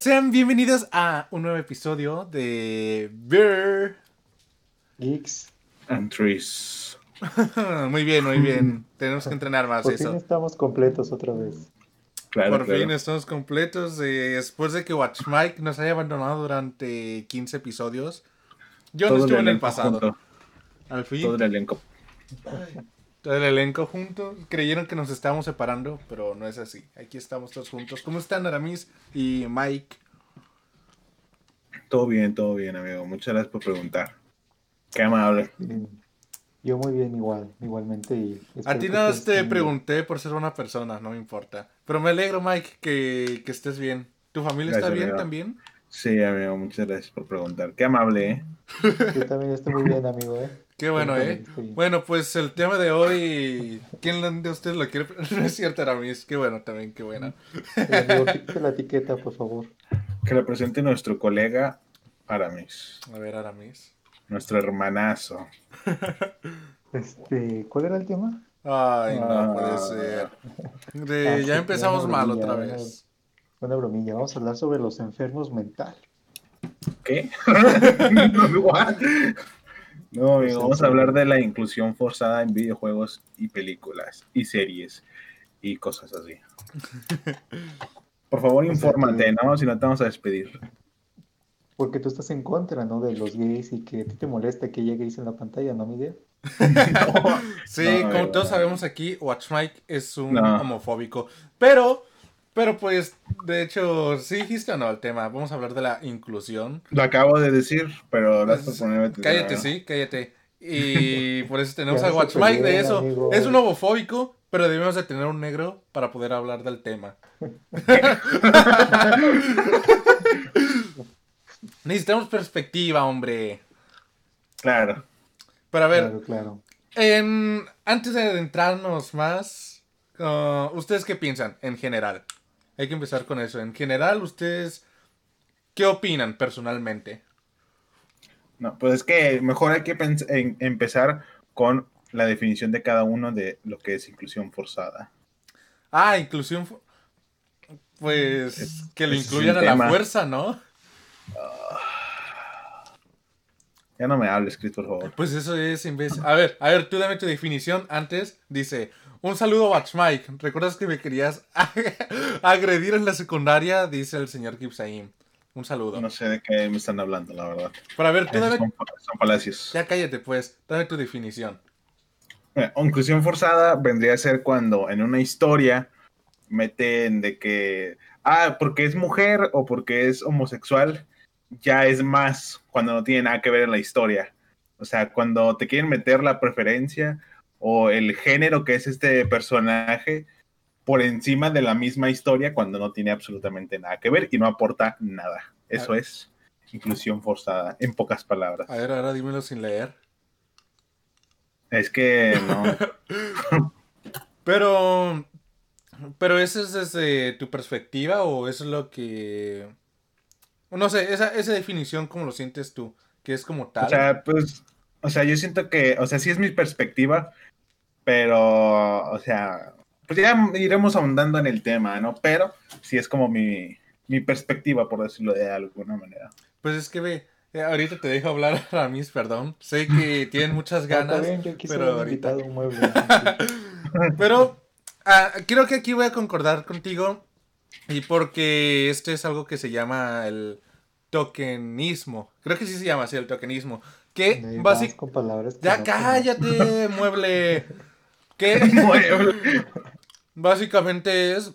Sean bienvenidos a un nuevo episodio de Beer Geeks and Trees. muy bien, muy bien. Tenemos que entrenar más Por eso. fin estamos completos otra vez. Claro, Por claro. fin estamos completos. eh, después de que Watch Mike nos haya abandonado durante 15 episodios. Yo no Todo estuve en el elenco pasado. junto, Al fin, todo el elenco. Todo el elenco junto. Creyeron que nos estábamos separando, pero no es así. Aquí estamos todos juntos. ¿Cómo están Aramis y Mike? Todo bien, todo bien, amigo. Muchas gracias por preguntar. Qué amable. Mm, Yo muy bien igual, igualmente. Y A ti que nada te bien. pregunté por ser buena persona, no me importa. Pero me alegro, Mike, que, que estés bien. ¿Tu familia está bien amigo. también? Sí, amigo, muchas gracias por preguntar. Qué amable, ¿eh? Yo también estoy muy bien, amigo, ¿eh? Qué bueno, ¿eh? Bueno, pues el tema de hoy, ¿quién de ustedes lo quiere? No es cierto, Aramis. Qué bueno también, qué bueno. La etiqueta, por favor. Que le presente nuestro colega Aramis, A ver, Aramis. nuestro hermanazo. Este, ¿cuál era el tema? Ay, no Ah. puede ser. De- Ah, ya empezamos mal bromilla, otra una- vez. Una bromilla. Vamos a hablar sobre los enfermos mentales. ¿Qué? No, amigo, vamos a hablar de la inclusión forzada en videojuegos y películas y series y cosas así. Por favor, infórmate, ¿no? Si no te vamos a despedir. Porque tú estás en contra, ¿no? De los gays y que a ti te molesta que haya gays en la pantalla, ¿no, mi idea? Sí, No, como todos no. sabemos aquí, Watch Mike es un No. homofóbico. Pero, pero pues, de hecho, sí dijiste o no el tema. Vamos a hablar de la inclusión. Lo acabo de decir, pero Cállate, sí, cállate. Y por eso tenemos a Watch Mike de eso. amigo. Es un homofóbico, pero debemos de tener un negro para poder hablar del tema. Necesitamos perspectiva, hombre. Claro. Pero a ver, Claro, claro. en- antes de adentrarnos más, uh, ¿ustedes qué piensan en general? Hay que empezar con eso. En general, ¿ustedes qué opinan personalmente? No, pues es que mejor hay que en- empezar con la definición de cada uno de lo que es inclusión forzada. Ah, inclusión. Pues Es- que es incluyan a la fuerza, ¿no? Ya no me hables, Chris, por favor. Pues eso es imbécil. A ver, a ver, tú dame tu definición antes. Dice, un saludo Watch Mike. ¿Recuerdas que me querías agredir en la secundaria? Dice el señor Kipsaim. Un saludo. No sé de qué me están hablando, la verdad. Pero a ver, tú dame... son, son falacias. Ya cállate pues, dame tu definición. Mira, inclusión forzada vendría a ser cuando en una historia meten de que, ah, porque es mujer o porque es homosexual, ya es más cuando no tiene nada que ver en la historia. O sea, cuando te quieren meter la preferencia o el género que es este personaje por encima de la misma historia cuando no tiene absolutamente nada que ver y no aporta nada. Eso Ah. es inclusión forzada, en pocas palabras. A ver, ahora dímelo sin leer. Es que no. Pero... Pero eso es desde tu perspectiva o eso es lo que... No sé, esa, esa definición, ¿cómo lo sientes tú? Que es como tal. O sea, pues, o sea, yo siento que, o sea, sí es mi perspectiva, pero, o sea, pues ya iremos ahondando en el tema, ¿no? Pero sí es como mi, mi perspectiva, por decirlo de alguna manera. Pues es que ve, eh, ahorita te dejo hablar, Ramis, perdón. Sé que tienen muchas ganas, bien, yo quise pero un ahorita. un mueble. Pero ah, creo que aquí voy a concordar contigo. Y porque esto es algo que se llama el tokenismo. Creo que sí se llama así el tokenismo. Que básicamente. Ya no cállate, mueble. Que básicamente es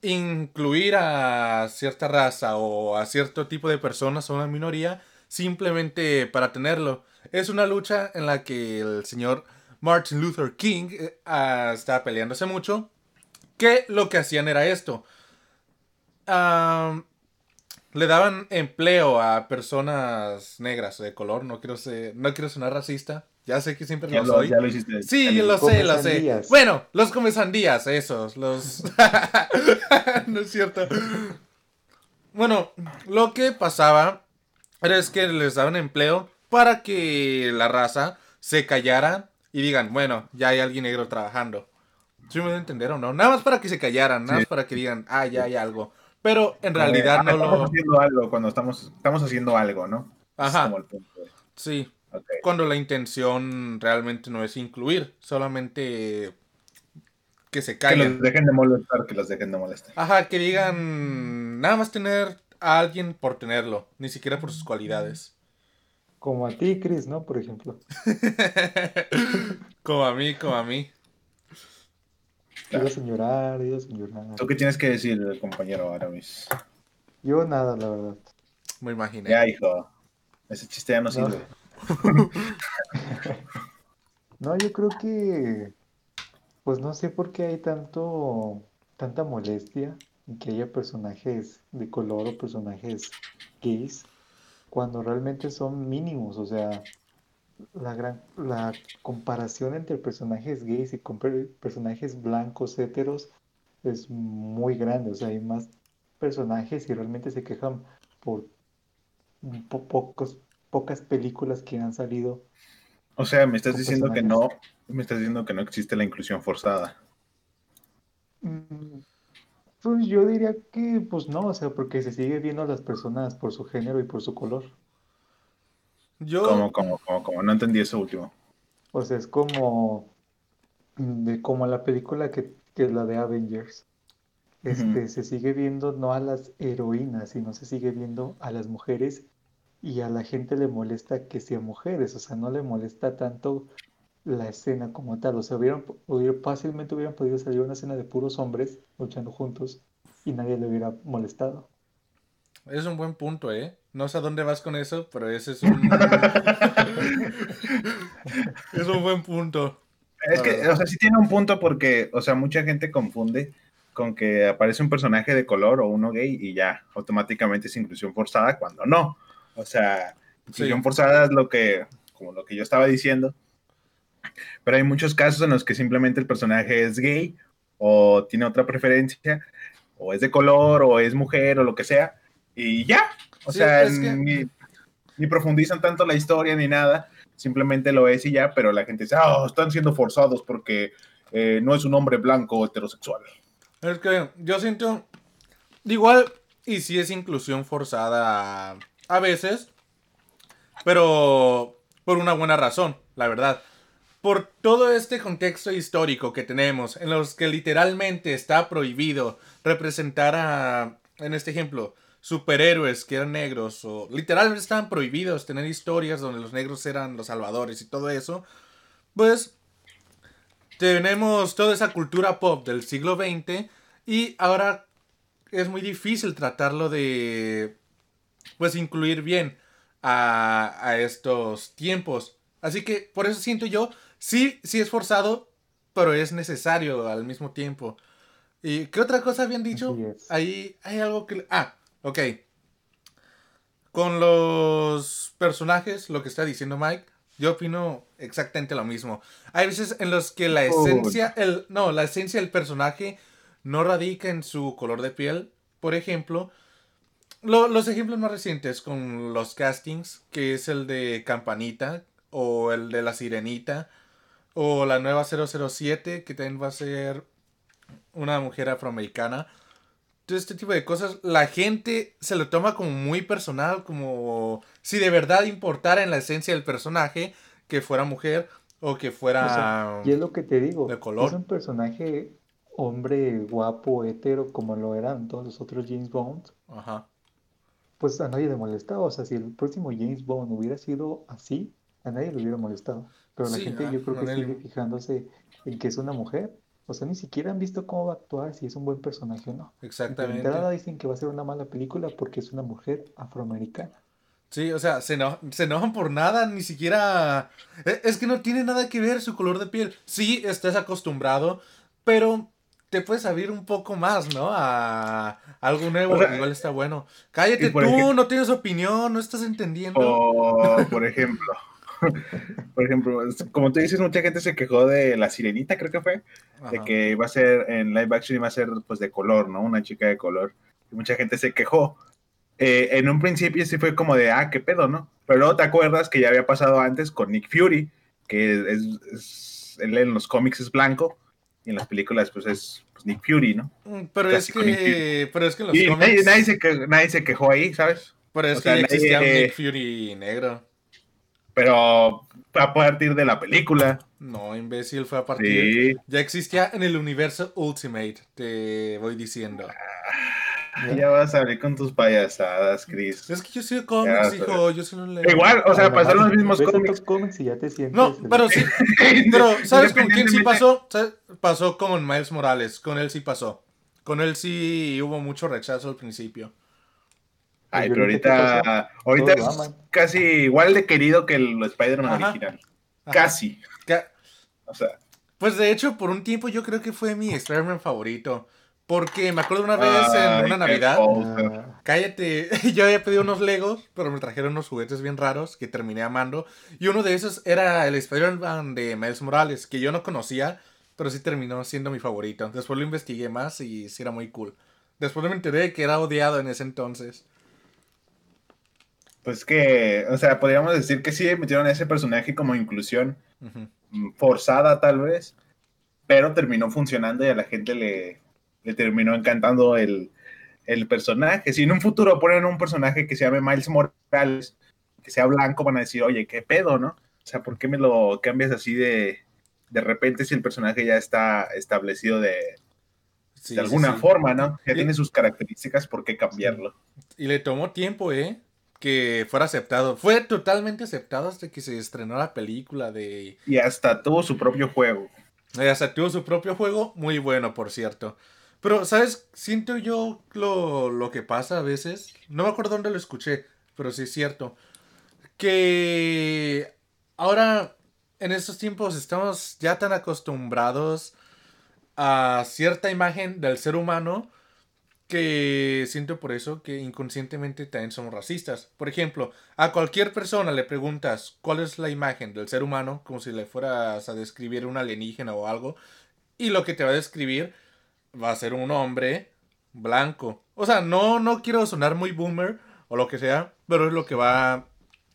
incluir a cierta raza o a cierto tipo de personas o una minoría simplemente para tenerlo. Es una lucha en la que el señor Martin Luther King eh, ah, estaba peleándose mucho. Que lo que hacían era esto. Le daban empleo a personas negras de color. No quiero, ser, no quiero sonar racista. Ya sé que siempre lo soy. ya lo hiciste. Sí, lo sé, lo sé. Bueno, los comesandías, esos, los... no es cierto. Bueno, lo que pasaba era es que les daban empleo para que la raza se callara y digan, bueno, ya hay alguien negro trabajando. ¿Sí me voy a entender o no? Nada más para que se callaran, nada Sí. más para que digan, ah, ya hay algo. Pero en realidad Ah, no estamos lo... haciendo algo cuando estamos, estamos haciendo algo, ¿no? Ajá, como el punto. sí. Cuando la intención realmente no es incluir, solamente que se Que callen. los dejen de molestar, que los dejen de molestar. Ajá, que digan nada más tener a alguien por tenerlo, ni siquiera por sus cualidades. Como a ti, Chris, ¿no? Por ejemplo. como a mí, como a mí. Iba sin llorar, iba sin llorar. ¿Tú qué tienes que decir, compañero Aramis? Yo nada, la verdad. Me imaginé. Ya, hijo. Ese chiste ya no No. sirve. No, yo creo que, pues no sé por qué hay tanto, tanta molestia en que haya personajes de color o personajes gays, cuando realmente son mínimos, o sea, la gran, la comparación entre personajes gays y con per- personajes blancos, heteros, es muy grande, o sea, hay más personajes y realmente se quejan por po- pocos, pocas películas que han salido O sea, me estás diciendo que no, me estás diciendo que no existe la inclusión forzada. Mm, Pues yo diría que, pues no, o sea, porque se sigue viendo a las personas por su género y por su color. Yo, Como, como, como, como, no entendí eso último. O sea, es como, mm, de, como la película que, que es la de Avengers. Este, se sigue viendo no a las heroínas, sino se sigue viendo a las mujeres y a la gente le molesta que sean mujeres, o sea, no le molesta tanto la escena como tal, o sea, hubieran, hubiera- fácilmente hubieran podido salir una escena de puros hombres luchando juntos y nadie le hubiera molestado. Es un buen punto, ¿eh? No sé a dónde vas con eso, pero ese es un... es un buen punto. Es que, o sea, sí tiene un punto porque, o sea, mucha gente confunde con que aparece un personaje de color o uno gay y ya, automáticamente es inclusión forzada cuando no. O sea, inclusión Sí. forzada es lo que, como lo que yo estaba diciendo. Pero hay muchos casos en los que simplemente el personaje es gay o tiene otra preferencia, o es de color, o es mujer, o lo que sea, y ya. O Sí, sea, es que- ni, ni profundizan tanto la historia ni nada, simplemente lo es y ya, pero la gente dice, ah, están siendo forzados porque eh, no es un hombre blanco heterosexual. Es que yo siento... Igual, y sí es inclusión forzada a veces, pero por una buena razón, la verdad. Por todo este contexto histórico que tenemos, en los que literalmente está prohibido representar a, en este ejemplo, superhéroes que eran negros, o literalmente estaban prohibidos tener historias donde los negros eran los salvadores y todo eso, pues tenemos toda esa cultura pop del siglo XX y ahora es muy difícil tratarlo de, pues, incluir bien a, a estos tiempos. Así que por eso siento yo, sí, sí es forzado, pero es necesario al mismo tiempo. ¿Y qué otra cosa habían dicho? Ahí hay algo que... Ah, ok. Con los personajes, lo que está diciendo Mike, yo opino exactamente lo mismo. Hay veces en los que la esencia, el, no, la esencia del personaje no radica en su color de piel. Por ejemplo, lo- los ejemplos más recientes con los castings, que es el de Campanita, o el de La Sirenita, o la nueva 007, que también va a ser una mujer afroamericana. Todo este tipo de cosas, la gente se lo toma como muy personal, como si de verdad importara en la esencia del personaje que fuera mujer o que fuera... O sea, y es lo que te digo, de color. es un personaje hombre guapo, hetero, como lo eran todos los otros James Bond, Ajá. pues a nadie le molestaba. O sea, si el próximo James Bond hubiera sido así, a nadie le hubiera molestado. Pero la Sí, gente ah, yo creo que sigue fijándose en que es una mujer. O sea, ni siquiera han visto cómo va a actuar, si es un buen personaje o no. De Exactamente. entrada dicen que va a ser una mala película porque es una mujer afroamericana. Sí, o sea, se, eno- se enojan por nada, ni siquiera... e- Es que no tiene nada que ver su color de piel. Sí, estás acostumbrado, pero te puedes abrir un poco más, ¿no? A algo nuevo, O sea, igual está bueno. Cállate tú, ejemplo- no tienes opinión, no estás entendiendo. O, por ejemplo, por ejemplo, como tú dices, mucha gente se quejó de la sirenita, creo que fue, de que iba a ser en live action iba a ser pues de color, ¿no? Una chica de color. Y mucha gente se quejó. Eh, en un principio sí fue como de, ah, qué pedo, ¿no? Pero luego te acuerdas que ya había pasado antes con Nick Fury, que es, es- él en los cómics es blanco, y en las películas pues es pues, Nick Fury, ¿no? Mm, Pero es Clásico que, pero es que en los Y nadie, cómics, nadie se que- nadie se quejó ahí, ¿sabes? pero es o que sea, ya existía un nadie- Nick Fury negro. Pero a partir de la película. No, imbécil, fue a partir. Sí. Ya existía en el universo Ultimate, te voy diciendo. Ya vas a salir con tus payasadas, Chris. Es que yo soy de cómics, hijo, yo lo leo. Igual, o sea, Además, pasaron los mismos cómics. cómics y ya te sientes. No, el- pero sí, pero ¿sabes con quién sí pasó? ¿Sabes? Pasó con Miles Morales, con él sí pasó. Con él sí hubo mucho rechazo al principio. Ay, ¿Y pero ahorita ahorita, es casi igual de querido que el Spider-Man original. Ajá. Casi. Ca- O sea, Pues de hecho, por un tiempo yo creo que fue mi Spider-Man favorito. Porque me acuerdo una vez en una Navidad. Cállate, yo había pedido unos Legos, pero me trajeron unos juguetes bien raros que terminé amando. Y uno de esos era el Spider-Man de Miles Morales, que yo no conocía, pero sí terminó siendo mi favorito. Después lo investigué más y sí era muy cool. Después me enteré de que era odiado en ese entonces. Pues que, o sea, podríamos decir que sí metieron a ese personaje como inclusión mm, forzada tal vez, pero terminó funcionando y a la gente le, le terminó encantando el, el personaje. Si en un futuro ponen un personaje que se llame Miles Morales, que sea blanco, van a decir, oye, ¿qué pedo, no? O sea, ¿por qué me lo cambias así de, de repente si el personaje ya está establecido de, Sí, de sí, alguna sí. forma, ¿no? Ya Y- tiene sus características, ¿por qué cambiarlo? Y le tomó tiempo, ¿eh? Que fuera aceptado. Fue totalmente aceptado hasta que se estrenó la película de... Y hasta tuvo su propio juego. Eh, Hasta tuvo su propio juego, muy bueno, por cierto. Pero, ¿sabes? Siento yo lo, lo que pasa a veces. No me acuerdo dónde lo escuché, pero sí es cierto. Que ahora, en estos tiempos, estamos ya tan acostumbrados a cierta imagen del ser humano que siento por eso que inconscientemente también somos racistas. Por ejemplo, a cualquier persona le preguntas cuál es la imagen del ser humano, como si le fueras a describir un alienígena o algo, y lo que te va a describir va a ser un hombre blanco. O sea, no, no quiero sonar muy boomer o lo que sea, pero es lo que va a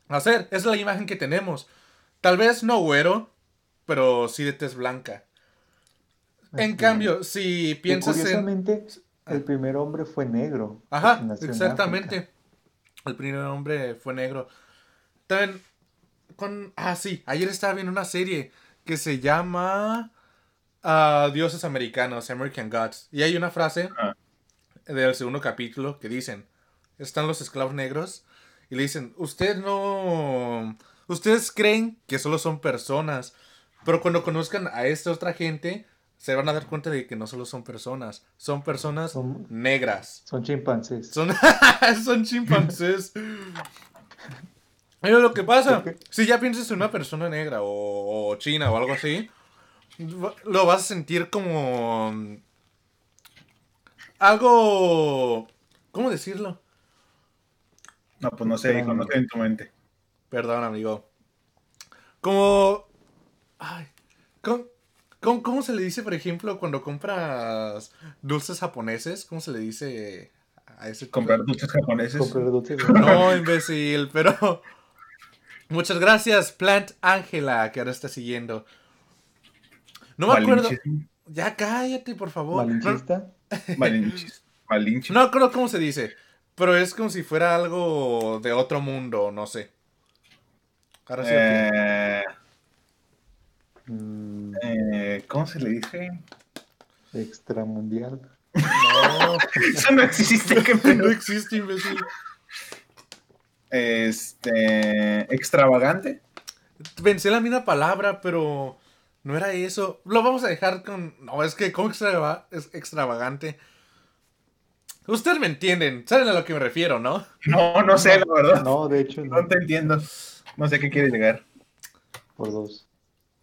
hacer. Es la imagen que tenemos. Tal vez no güero, pero sí de tez blanca. En Así cambio, si piensas en... el primer hombre fue negro. Ajá, en exactamente. El primer hombre fue negro. También, con... Ah, sí, ayer estaba viendo una serie que se llama ah, Dioses Americanos, American Gods. Y hay una frase del segundo capítulo que dicen, están los esclavos negros y le dicen, ustedes no... Ustedes creen que solo son personas, pero cuando conozcan a esta otra gente, se van a dar cuenta de que no solo son personas, son personas Son- negras. Son chimpancés. Son, son chimpancés. Pero lo que pasa, si ya piensas en una persona negra o, o china o algo así, lo vas a sentir como mm, algo, ¿cómo decirlo? No, pues no sé, hijo, no sé en tu mente. Perdón, amigo. Como, ay, ¿cómo, cómo- cómo se le dice, por ejemplo, cuando compras dulces japoneses? ¿Cómo se le dice a ese Comprar dulces japoneses. Comprar dulces. No, imbécil, pero. Muchas gracias, Plant Ángela, que ahora está siguiendo. No me acuerdo. Ya cállate, por favor. Malinchista. Malinchis- Malinche. no me acuerdo cómo se dice. Pero es como si fuera algo de otro mundo, no sé. Ahora sí. Eh, mm, eh, ¿Cómo se le dice? extramundial. No, Eso no existe, qué no existe, imbécil. Este. Extravagante. Pensé la misma palabra, pero no era eso. Lo vamos a dejar con. No, es que como extrava- es extravagante. Ustedes me entienden, saben a lo que me refiero, ¿no? No, no sé, la verdad. No, de hecho, no. No te entiendo. No sé a qué quiere llegar. Por dos.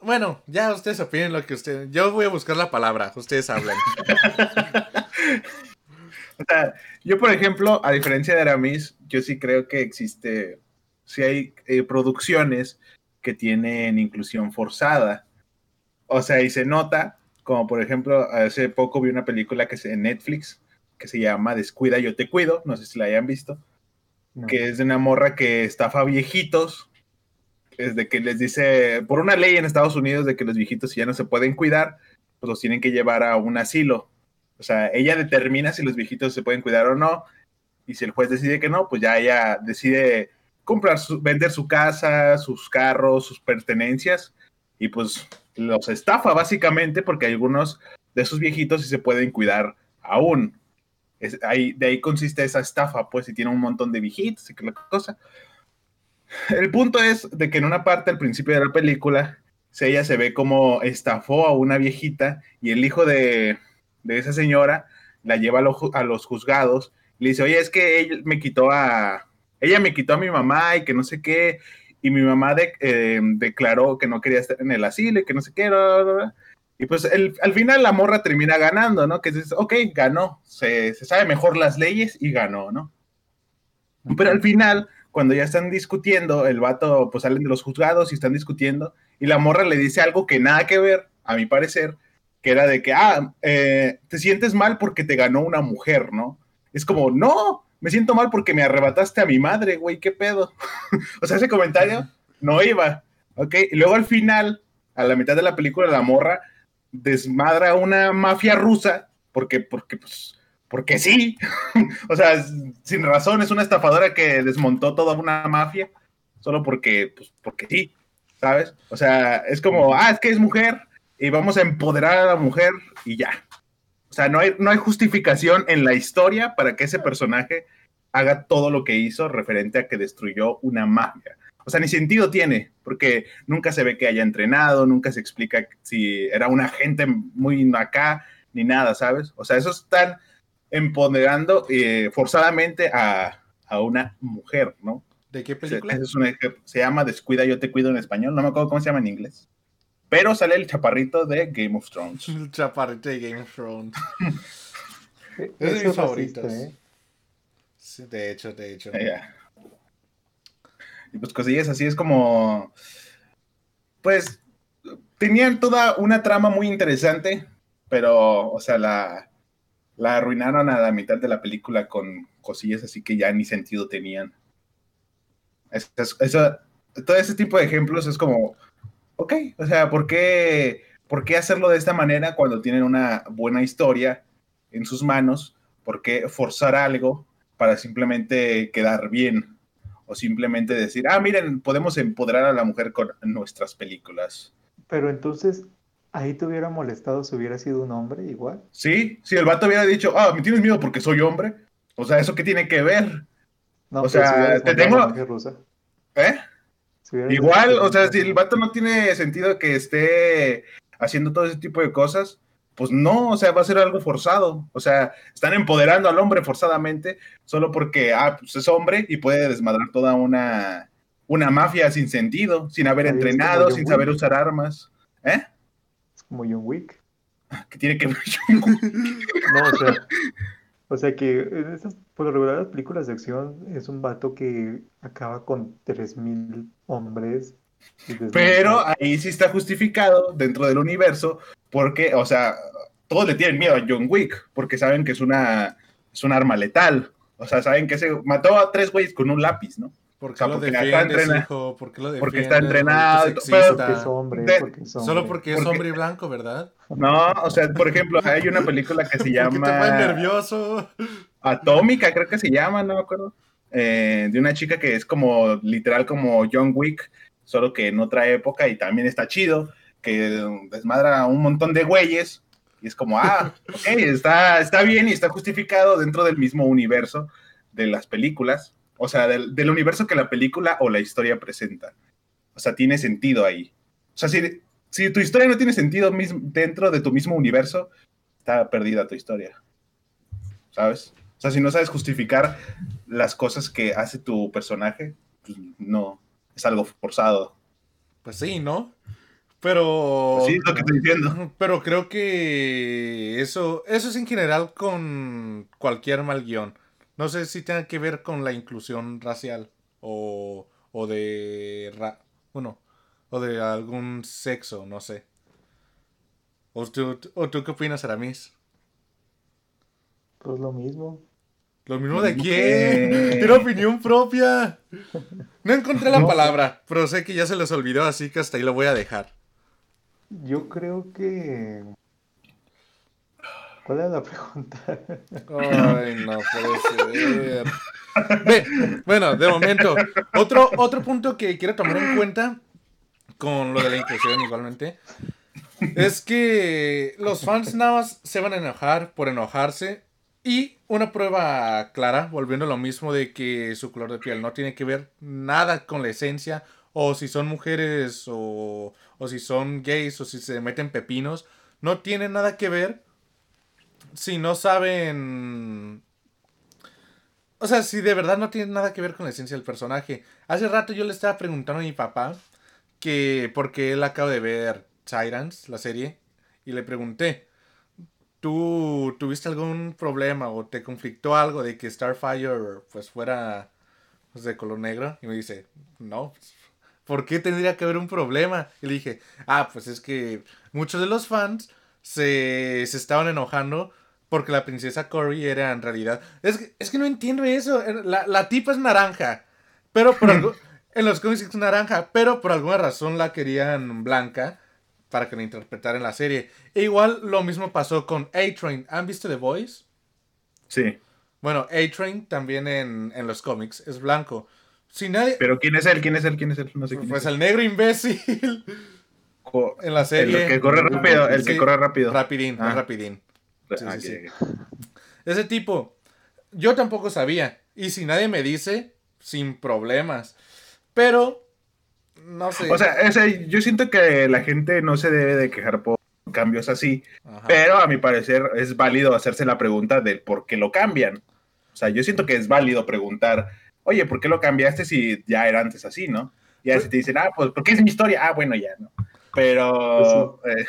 Bueno, ya ustedes opinen lo que ustedes. Yo voy a buscar la palabra, ustedes hablan. O sea, yo, por ejemplo, a diferencia de Aramis, yo sí creo que existe. Sí hay eh, producciones que tienen inclusión forzada. O sea, y se nota, como por ejemplo, hace poco vi una película que es en Netflix que se llama Descuida, yo te cuido. No sé si la hayan visto. No. que es de una morra que estafa viejitos, es de que les dice, por una ley en Estados Unidos de que los viejitos ya no se pueden cuidar, pues los tienen que llevar a un asilo. O sea, ella determina si los viejitos se pueden cuidar o no. Y si el juez decide que no, pues ya ella decide comprar, su, vender su casa, sus carros, sus pertenencias. Y pues los estafa básicamente porque algunos de esos viejitos sí se pueden cuidar aún. Es, ahí, de ahí consiste esa estafa, pues, si tiene un montón de viejitos y que la cosa. El punto es de que en una parte al principio de la película, ella se ve como estafó a una viejita y el hijo de, de esa señora la lleva a, a, los juzgados le dice, oye, es que ella me quitó a, ella me quitó a mi mamá y que no sé qué, y mi mamá eh, declaró que no quería estar en el asilo y que no sé qué, bla, bla, bla. y pues al final la morra termina ganando, ¿no? Que dice, ok, ganó, se sabe mejor las leyes y ganó, ¿no? Pero al final cuando ya están discutiendo, el vato, pues salen de los juzgados y están discutiendo, y la morra le dice algo que nada que ver, a mi parecer, que era de que, ah, eh, te sientes mal porque te ganó una mujer, ¿no? Es como, no, me siento mal porque me arrebataste a mi madre, güey, ¿qué pedo? o sea, ese comentario no iba, ¿ok? Y luego al final, a la mitad de la película, la morra desmadra una mafia rusa, porque, porque, pues, porque sí, o sea, sin razón, es una estafadora que desmontó toda una mafia, solo porque, pues, porque sí, ¿sabes? O sea, es como, ah, es que es mujer y vamos a empoderar a la mujer y ya. O sea, no hay, no hay justificación en la historia para que ese personaje haga todo lo que hizo referente a que destruyó una mafia. O sea, ni sentido tiene, porque nunca se ve que haya entrenado, nunca se explica si era un agente muy acá, ni nada, ¿sabes? O sea, eso es tan empoderando eh, forzadamente a, a, una mujer, ¿no? ¿De qué película? Se, es un, se, llama Descuida, yo te cuido en español, no me acuerdo cómo se llama en inglés. Pero sale el chaparrito de Game of Thrones. El chaparrito de Game of Thrones. Eh, es de mis favoritos. racista, ¿eh? Sí, de hecho, de hecho. Yeah. Y pues cosillas así es como. Pues tenían toda una trama muy interesante, pero, o sea, la, la arruinaron a la mitad de la película con cosillas así que ya ni sentido tenían. Es, es, eso, todo ese tipo de ejemplos es como, ok, o sea, ¿por qué, ¿por qué hacerlo de esta manera cuando tienen una buena historia en sus manos? ¿Por qué forzar algo para simplemente quedar bien? O simplemente decir, ah, miren, podemos empoderar a la mujer con nuestras películas. Pero entonces, ¿ahí te hubiera molestado si hubiera sido un hombre igual? Sí, si el vato hubiera dicho, ah, ¿me tienes miedo porque soy hombre? O sea, ¿eso qué tiene que ver? No, O si sea, te tengo- rusa. ¿Eh? Si Igual, o sea, si el vato no tiene sentido que esté haciendo todo ese tipo de cosas, pues no, o sea, va a ser algo forzado. O sea, están empoderando al hombre forzadamente solo porque, ah, pues es hombre y puede desmadrar toda una, una mafia sin sentido, sin haber Ahí entrenado, sin saber usar armas. ¿Eh? Como John Wick. ¿Qué tiene que ver? No, o sea, o sea que en esas, por lo regular las películas de acción es un vato que acaba con 3000 hombres. Pero ahí sí está justificado dentro del universo porque, o sea, todos le tienen miedo a John Wick porque saben que es una, es un arma letal. O sea, saben que se mató a tres güeyes con un lápiz, ¿no? ¿Por O qué sea, lo porque defiendes, entrena- hijo? ¿Por qué lo defiendes? porque está entrenado todo, pero- porque es hombre, de- porque es hombre. Solo porque es Porque- hombre y blanco, ¿verdad? No, o sea, por ejemplo, hay una película que se ¿Por qué te llama nervioso? Atómica, creo que se llama, no me acuerdo. eh, de una chica que es como literal como John Wick, solo que en otra época y también está chido, que desmadra a un montón de güeyes y es como, ah, ok, está, está bien y está justificado dentro del mismo universo de las películas, o sea, del, del universo que la película o la historia presenta. O sea, tiene sentido ahí. O sea, si, si tu historia no tiene sentido dentro de tu mismo universo, está perdida tu historia. ¿Sabes? O sea, si no sabes justificar las cosas que hace tu personaje, pues no, es algo forzado. Pues sí, ¿no? Pero... Sí, es lo que estoy diciendo. Pero creo que eso, eso es en general con cualquier mal guion. No sé si tenga que ver con la inclusión racial o, o de... ra- bueno, o de algún sexo, no sé. ¿O tú, o tú qué opinas, Aramis? Pues lo mismo. ¿Lo mismo de quién? Tiene opinión propia. No encontré la No. palabra, pero sé que ya se les olvidó, así que hasta ahí lo voy a dejar. Yo creo que ¿Cuál era la pregunta? Ay, no puede ser. Ve, bueno, de momento, otro, otro punto que quiero tomar en cuenta con lo de la inclusión igualmente es que los fans nada más se van a enojar por enojarse y una prueba clara, volviendo a lo mismo de que su color de piel no tiene que ver nada con la esencia o si son mujeres o, o si son gays o si se meten pepinos, no tiene nada que ver si no saben o sea, si de verdad no tiene nada que ver con la esencia del personaje. Hace rato yo le estaba preguntando a mi papá que porque él acaba de ver Tyrants, la serie, y le pregunté, ¿tú tuviste algún problema o te conflictó algo de que Starfire pues fuera pues, de color negro? Y me dice, no, pues, ¿por qué tendría que haber un problema? Y le dije, ah, pues es que muchos de los fans se, se estaban enojando porque la princesa Cory era en realidad. Es que, es que no entiendo eso. La, la tipa es naranja. Pero por algo. en los cómics es naranja. Pero por alguna razón la querían blanca. Para que la interpretara en la serie. E igual lo mismo pasó con A-Train. ¿Han visto The Voice? Sí. Bueno, A-Train también en, en los cómics es blanco. Si nadie. Pero ¿quién es él? ¿Quién es él? ¿Quién es él? No sé quién Pues es el negro imbécil. En la serie. El que corre rápido, el que corre rápido. Rapidín, Ah. rapidín. Sí, Ah, sí, ok. Ese tipo, yo tampoco sabía. Y si nadie me dice, sin problemas. Pero, no sé. O sea, ese- yo siento que la gente no se debe de quejar por cambios así, Ajá. pero a mi parecer es válido hacerse la pregunta del por qué lo cambian. O sea, yo siento que es válido preguntar, oye, ¿por qué lo cambiaste si ya era antes así, no? Y Pues así te dicen, ah, pues porque es mi historia. Ah, bueno, ya, ¿no? Pero, eh,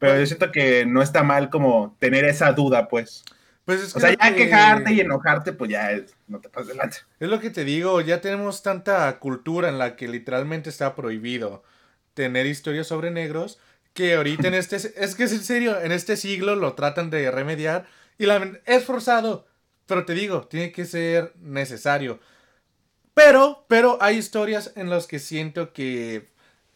pero yo siento que no está mal como tener esa duda, pues. Pues es O sea, ya que- quejarte y enojarte, pues ya es- no te pases de lanza. Es lo que te digo, ya tenemos tanta cultura en la que literalmente está prohibido tener historias sobre negros que ahorita en este... Es que es en serio, en este siglo lo tratan de remediar y la, es forzado. Pero te digo, tiene que ser necesario. Pero, pero hay historias en las que siento que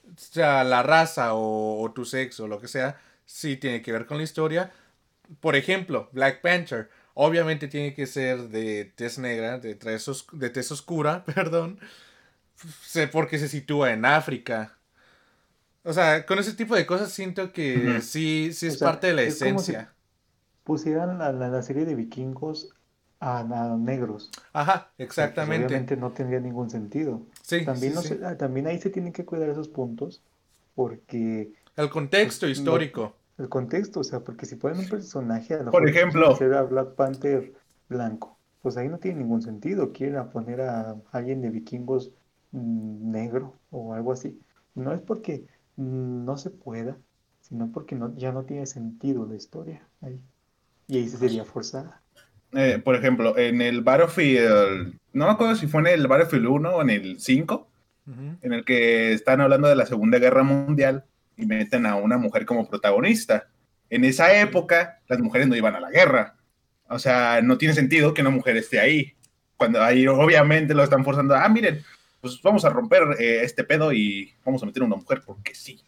o sea, la raza o, o tu sexo, lo que sea, sí tiene que ver con la historia. Por ejemplo, Black Panther. Obviamente tiene que ser de tez negra, de tez, os- de tez oscura, perdón. Sé porque se sitúa en África. O sea, con ese tipo de cosas siento que sí, sí O es sea, parte de la es como si- esencia. Pusieran la, la, la serie de vikingos a, a negros. Ajá, Pues, exactamente. obviamente no tendría ningún sentido. Sí, También, sí, no sí. se- ah, también ahí se tienen que cuidar esos puntos porque El contexto Pues, no- histórico. el contexto, o sea, porque si ponen un personaje a lo Por mejor ejemplo. a Black Panther blanco, pues ahí no tiene ningún sentido. Quieren a poner a alguien de vikingos mm, negro o algo así. No es porque mm, no se pueda, sino porque no, ya no tiene sentido la historia ahí. Y ahí se sería forzada. Eh, por ejemplo, en el Battlefield, no me acuerdo si fue en el Battlefield 1 o en el 5, Ujú. en el que están hablando de la Segunda Guerra Mundial y meten a una mujer como protagonista. En esa época, las mujeres no iban a la guerra. O sea, no tiene sentido que una mujer esté ahí. Cuando ahí obviamente lo están forzando. Ah, miren, pues vamos a romper eh, este pedo y vamos a meter a una mujer porque sí.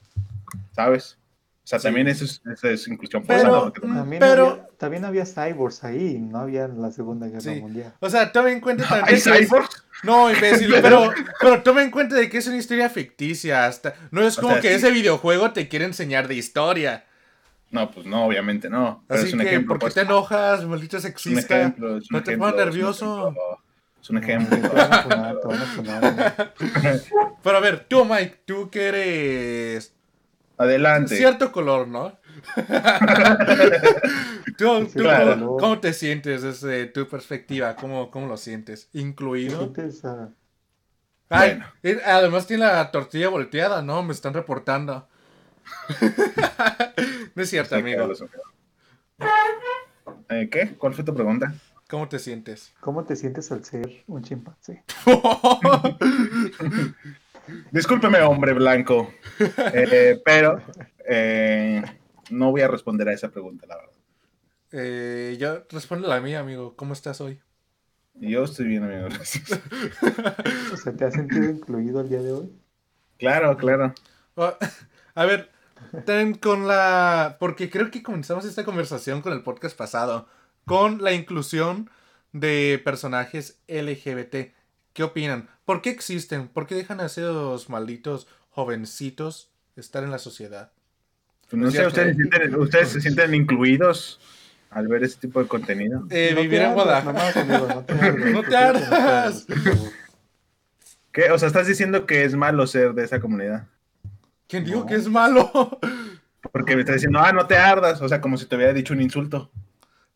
¿Sabes? O sea, Sí. también eso es, eso es inclusión Pero- forzada. Mm, pero- había, también había cyborgs ahí, no había en la Segunda Guerra Sí. Mundial. O sea, toma en cuenta también ¿Hay cyborgs? No, imbécil, pero, pero toma en cuenta de que es una historia ficticia. Hasta, no es O como sea, que sí. ese videojuego te quiere enseñar de historia. No, pues no, obviamente no. Pero Así es un que, ejemplo. ¿por qué pues. te enojas, maldito Es un sexista? ejemplo. Es un No te ejemplo, pongas es un nervioso. Es un ejemplo. Pero a ver, tú, Mike, tú que eres Adelante. cierto color, ¿no? tú, tú, Claro. ¿cómo, cómo te sientes desde tu perspectiva? ¿Cómo, cómo lo sientes? ¿Te ¿Incluido? sientes, ah, Ay, Bueno. eh, además tiene la tortilla volteada, ¿no? Me están reportando. no es cierto, Sí, amigo. Eh, ¿Qué? ¿Cuál fue tu pregunta? ¿Cómo te sientes? ¿Cómo te sientes al ser un chimpancé? Discúlpeme, hombre blanco. Eh, pero eh, no voy a responder a esa pregunta, la verdad. Eh, yo responde la mía, amigo. ¿Cómo estás hoy? Yo estoy bien, amigo. gracias. O sea, ¿te has sentido incluido el día de hoy? Claro, claro. Oh, a ver, También con la. Porque creo que comenzamos esta conversación con el podcast pasado. Con la inclusión de personajes LGBT. ¿Qué opinan? ¿Por qué existen? ¿Por qué dejan a esos malditos jovencitos estar en la sociedad? Pues no sé, cierto, ¿ustedes, ¿eh? sienten- ¿ustedes se sienten incluidos al ver ese tipo de contenido? Eh, No vivir en Guadalajara. no te ardas. No te Prefiero que ardas. por favor. ¿Qué? O sea, estás diciendo que es malo ser de esa comunidad. ¿Quién dijo No. que es malo? Porque me estás diciendo, ah, no te ardas. O sea, como si te hubiera dicho un insulto.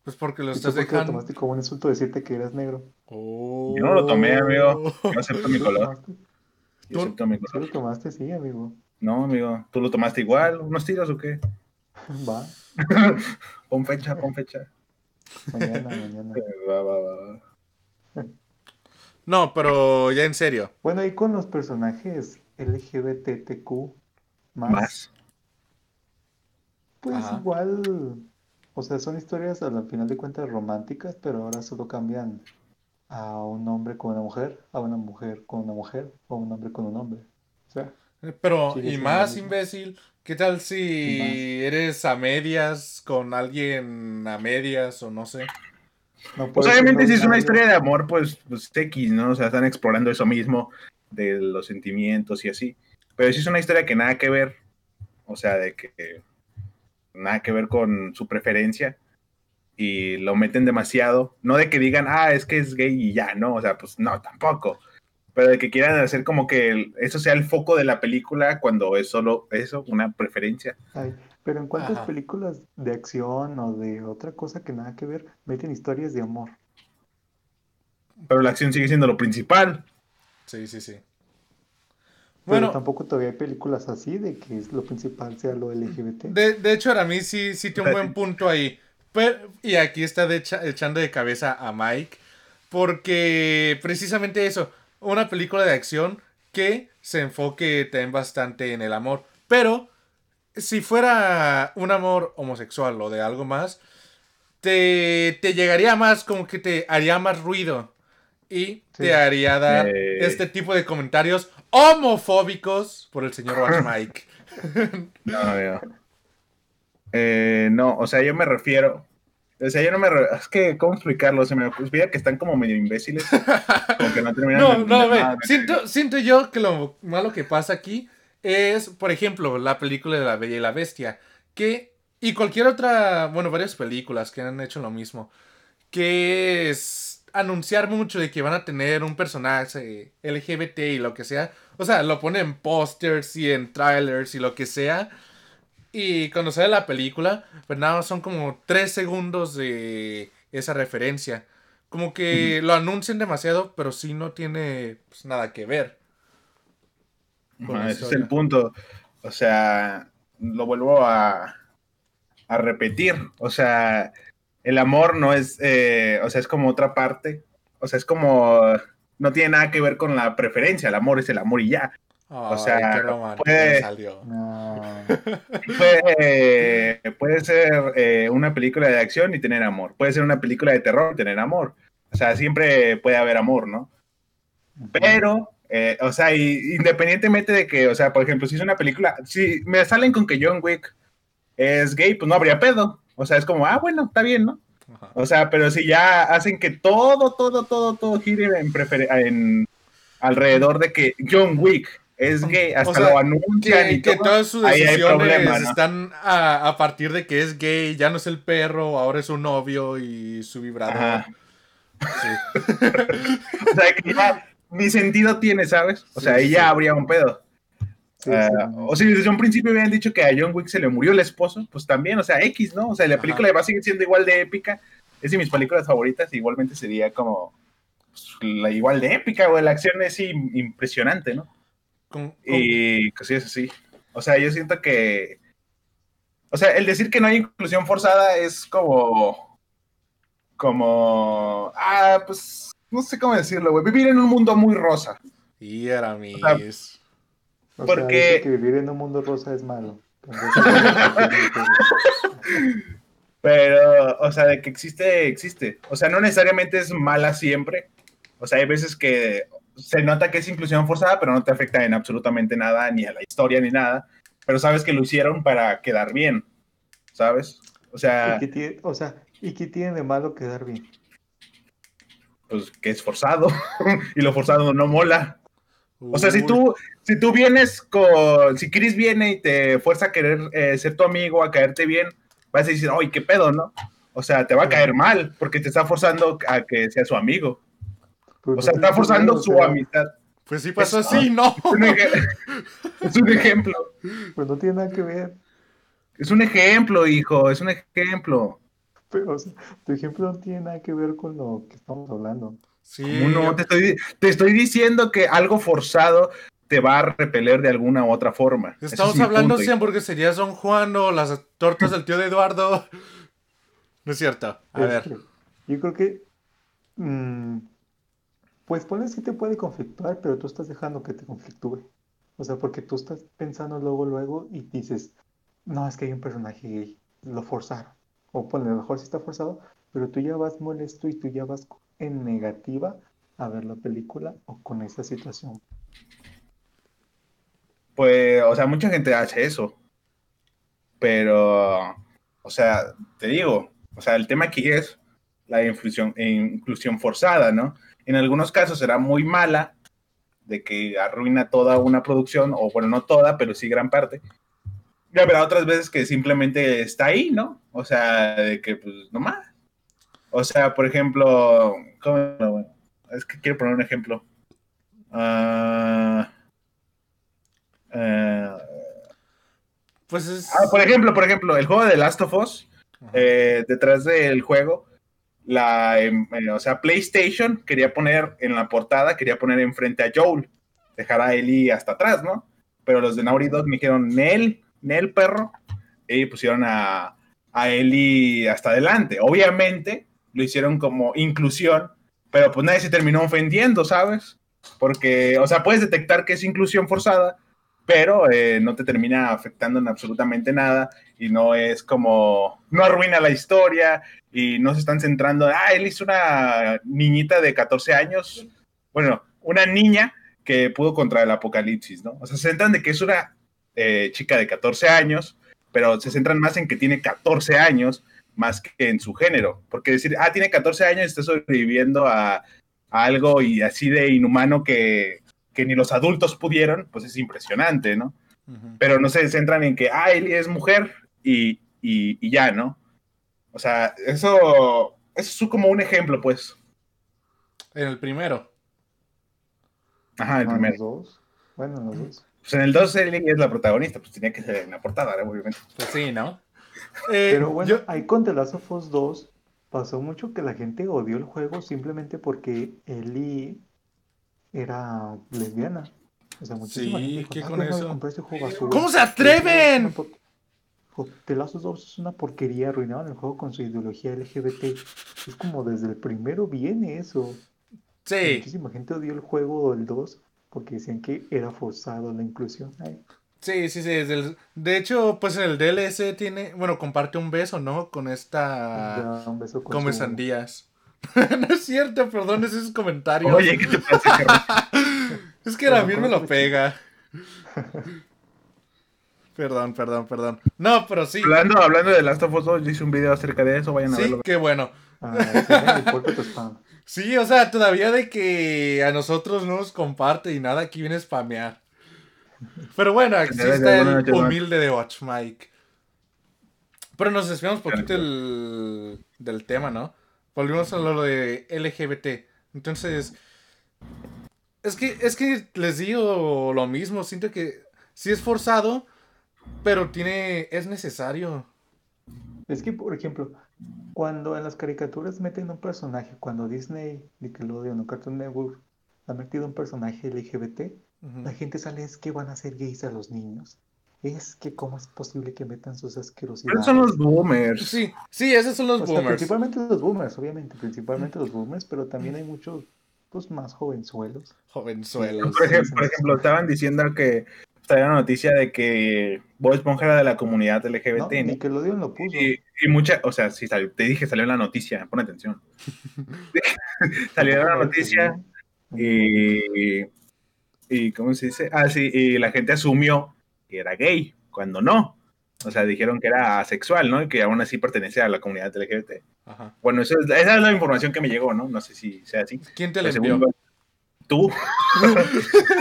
Pues porque lo ¿Y tú estás lo dejando. tomaste como un insulto decirte que eras negro? Oh. Yo no lo tomé, amigo. Yo acepto mi ¿Sí lo color. Yo acepto mi ¿Sí color. lo tomaste? Sí, amigo. No, amigo. ¿Tú lo tomaste igual? ¿Unos tiros o qué? Va, Pon fecha, pon fecha. mañana, mañana. Va, va, va, va. No, pero ya en serio. Bueno, y con los personajes LGBTQ más, Más. pues Ajá. igual, o sea, son historias al final de cuentas románticas, pero ahora solo cambian a un hombre con una mujer, a una mujer con una mujer, o a un hombre con un hombre. O sea, Pero, y más, imbécil, ¿qué tal si eres a medias con alguien a medias o no sé? no Pues obviamente si es una historia de amor, pues, pues X, ¿no? O sea, están explorando eso mismo de los sentimientos y así. Pero si es una historia que nada que ver, o sea, de que nada que ver con su preferencia y lo meten demasiado, no de que digan, ah, es que es gay y ya, no, o sea, pues no, tampoco. Pero de que quieran hacer como que el- eso sea el foco de la película cuando es solo eso, una preferencia. Ay, pero en cuántas Ajá. películas de acción o de otra cosa que nada que ver meten historias de amor. Pero la acción sigue siendo lo principal. Sí, sí, sí. Pero Bueno, tampoco todavía hay películas así de que es lo principal sea lo LGBT. de, de hecho, a mí sí, sí tiene un buen punto ahí. Pero- y aquí está de echa- echando de cabeza a Mike. Porque precisamente eso, una película de acción que se enfoque también bastante en el amor. Pero si fuera un amor homosexual o de algo más, te, te llegaría más como que te haría más ruido. Y te haría dar Eh. este tipo de comentarios homofóbicos por el señor Watch Mike. No, amigo. Eh, no, o sea, yo me refiero. O sea, yo no me. Es que, ¿cómo explicarlo? Se me olvida que están como medio imbéciles. Como que no terminan de No, no, ve, siento, siento yo que lo malo que pasa aquí es, por ejemplo, la película de La Bella y la Bestia, que, y cualquier otra, bueno, varias películas que han hecho lo mismo, que es anunciar mucho de que van a tener un personaje LGBT y lo que sea, o sea, lo ponen en pósters y en trailers y lo que sea, y cuando sale la película, pues nada, son como tres segundos de esa referencia. Como que lo anuncian demasiado, pero sí no tiene pues, nada que ver. la ese es el punto. O sea, lo vuelvo a, a repetir. O sea, el amor no es. eh, o sea, es como otra parte. O sea, es como. No tiene nada que ver con la preferencia. El amor es el amor y ya. Ay, sea, puede-. No. Puede, puede ser eh, una película de acción y tener amor. Puede ser una película de terror y tener amor. O sea, siempre puede haber amor, ¿no? Pero, eh, o sea, y- independientemente de que, o sea, por ejemplo, si es una película, si me salen con que John Wick es gay, pues no habría pedo. O sea, es como, ah, bueno, está bien, ¿no? Ajá. O sea, pero si ya hacen que todo, todo, todo, todo gire en, prefer- en alrededor de que John Wick es gay, hasta sea, lo anuncian Que, y que todo, todas sus decisiones están a, a partir de que es gay, ya no es el perro, ahora es un novio y su vibrador. Ajá. Sí. O sea, que ya ni sentido tiene, ¿sabes? O sea, ahí sí. ya habría un pedo. Sí, o si desde un principio hubieran dicho que a John Wick se le murió el esposo, pues también, o sea, X, ¿no? O sea, la Ajá. película va a seguir siendo igual de épica. Es de mis películas favoritas, igualmente sería como pues, la igual de épica, güey. La acción es im- impresionante, ¿no? Con- con- Y cosillas así. O sea, yo siento que. O sea, el decir que no hay inclusión forzada es como. Como. Ah, pues. No sé cómo decirlo, güey. Vivir en un mundo muy rosa. Y era sea, O porque- sea, dice que vivir en un mundo rosa es malo. Pero, o sea, de que existe, existe. O sea, no necesariamente es mala siempre. O sea, hay veces que se nota que es inclusión forzada, pero no te afecta en absolutamente nada, ni a la historia, ni nada. pero sabes que lo hicieron para quedar bien, ¿sabes? O sea, ¿Y qué tiene, o sea, ¿y qué tiene de malo quedar bien? pues que es forzado y lo forzado no mola. O sea, si tú, si tú vienes con, si Chris viene y te fuerza a querer eh, ser tu amigo, a caerte bien, vas a decir, oye, qué pedo, ¿no? O sea, te va a caer mal porque te está forzando a que sea su amigo. Pues O sea, no está forzando su sea, amistad. Pues sí pasó así, ¿no? Es un, ejemplo. Pues no tiene nada que ver. Es un ejemplo, hijo, es un ejemplo. Pero, o sea, tu ejemplo no tiene nada que ver con lo que estamos hablando. Sí. ¿Cómo no? Te estoy, te estoy diciendo que algo forzado te va a repeler de alguna u otra forma. Estamos es hablando punto, si hamburgueserías Don Juan o las tortas del tío de Eduardo. No es cierto. A ver. Yo creo que. mm, pues ponle sí te puede conflictuar, pero tú estás dejando que te conflictúe. O sea, porque tú estás pensando luego, luego y dices, no, es que hay un personaje gay, lo forzaron. O ponle, a lo mejor sí está forzado, pero tú ya vas molesto y tú ya vas en negativa a ver la película o con esa situación. Pues, o sea, mucha gente hace eso. Pero, o sea, te digo, o sea, el tema aquí es la inclusión, inclusión forzada, ¿no? En algunos casos será muy mala, de que arruina toda una producción, o bueno, no toda, pero sí gran parte. Y habrá otras veces que simplemente está ahí, ¿no? O sea, de que, pues, nomás. O sea, por ejemplo, ¿cómo? Bueno, es que quiero poner un ejemplo. Ah, eh, Pues es. Ah, por ejemplo, por ejemplo, el juego de Last of Us, eh, detrás del juego, la, em, eh, o sea, PlayStation quería poner en la portada, quería poner enfrente a Joel, dejar a Ellie hasta atrás, ¿no? Pero los de Naughty Dog me dijeron, Nel, Nel, perro, y pusieron a, a Ellie hasta adelante. Obviamente lo hicieron como inclusión, pero pues nadie se terminó ofendiendo, ¿sabes? Porque, o sea, puedes detectar que es inclusión forzada, pero eh, no te termina afectando en absolutamente nada y no es como, no arruina la historia y no se están centrando, ah, él hizo una niñita de 14 años, bueno, una niña que pudo contra el apocalipsis, ¿no? O sea, se centran de que es una eh, chica de 14 años, pero se centran más en que tiene 14 años más que en su género, porque decir, ah, tiene 14 años y está sobreviviendo a, a algo y así de inhumano que, que ni los adultos pudieron, pues es impresionante, ¿no? Pero no se centran en que, ah, Ellie es mujer y, y, y ya, ¿no? O sea, eso, eso es como un ejemplo, pues. En el primero. Ajá, el Ah, primero. los dos. Bueno, los dos. Pues en el 2 Ellie es la protagonista, pues tenía que ser en la portada, ¿no? obviamente. Pues sí, ¿no? Eh, Pero bueno, yo- ahí con The Last of Us 2 pasó mucho que la gente odió el juego simplemente porque Ellie era lesbiana. O sea, muchísima Sí, ¿qué "Ah, con ¿cómo eso? este juego basura?". ¿Cómo se el atreven? The Last of Us es una porquería, arruinaron el juego con su ideología LGBT. Es como desde el primero viene eso. Sí, Muchísima gente odió el juego del 2 porque decían que era forzado la inclusión. Ay, sí, sí, sí. el- De hecho, pues en el DLC tiene, bueno, comparte un beso, ¿no? Con esta... da un beso con Come su- sandías. no es cierto, perdón esos comentarios. Oye, ¿qué te pasa, es que Pero me lo ¿cómo te- pega. perdón, perdón, perdón. No, pero sí. hablando, hablando de Last of Us 2, yo hice un video acerca de eso, vayan a Sí, verlo. qué bueno. Ah, sí, o sea, todavía de que a nosotros no nos comparte y nada, aquí viene a spamear. Pero bueno, aquí está el humilde de Watch Mike. Pero nos desviamos un poquito del, del tema, ¿no? Volvimos a lo de LGBT. Entonces, es que, es que les digo lo mismo. Siento que sí es forzado, pero tiene, es necesario. Es que, por ejemplo, cuando en las caricaturas meten un personaje, cuando Disney, Nickelodeon o Cartoon Network ha metido un personaje LGBT, la gente sale, es que van a ser gays a los niños. Es que cómo es posible que metan sus asquerosidades. son los boomers. Sí, sí, esos son los O sea, boomers. principalmente los boomers, obviamente, principalmente los boomers, pero también hay muchos, pues, más jovenzuelos. Jovenzuelos. Por ejemplo, por ejemplo, estaban diciendo que salió la noticia de que Bob Esponja era de la comunidad LGBT, ¿no? Nickelodeon lo puso. Y, y mucha, o sea, sí, salió- te dije, salió en la noticia, pon atención. salió en la noticia y, y, ¿cómo se dice? Ah, sí, y la gente asumió que era gay. cuando no. O sea, dijeron que era asexual, ¿no? Y que aún así pertenece a la comunidad LGBT. Ajá. Bueno, eso es- esa es la información que me llegó, ¿no? No sé si sea así. ¿Quién te la envió? según- Tú,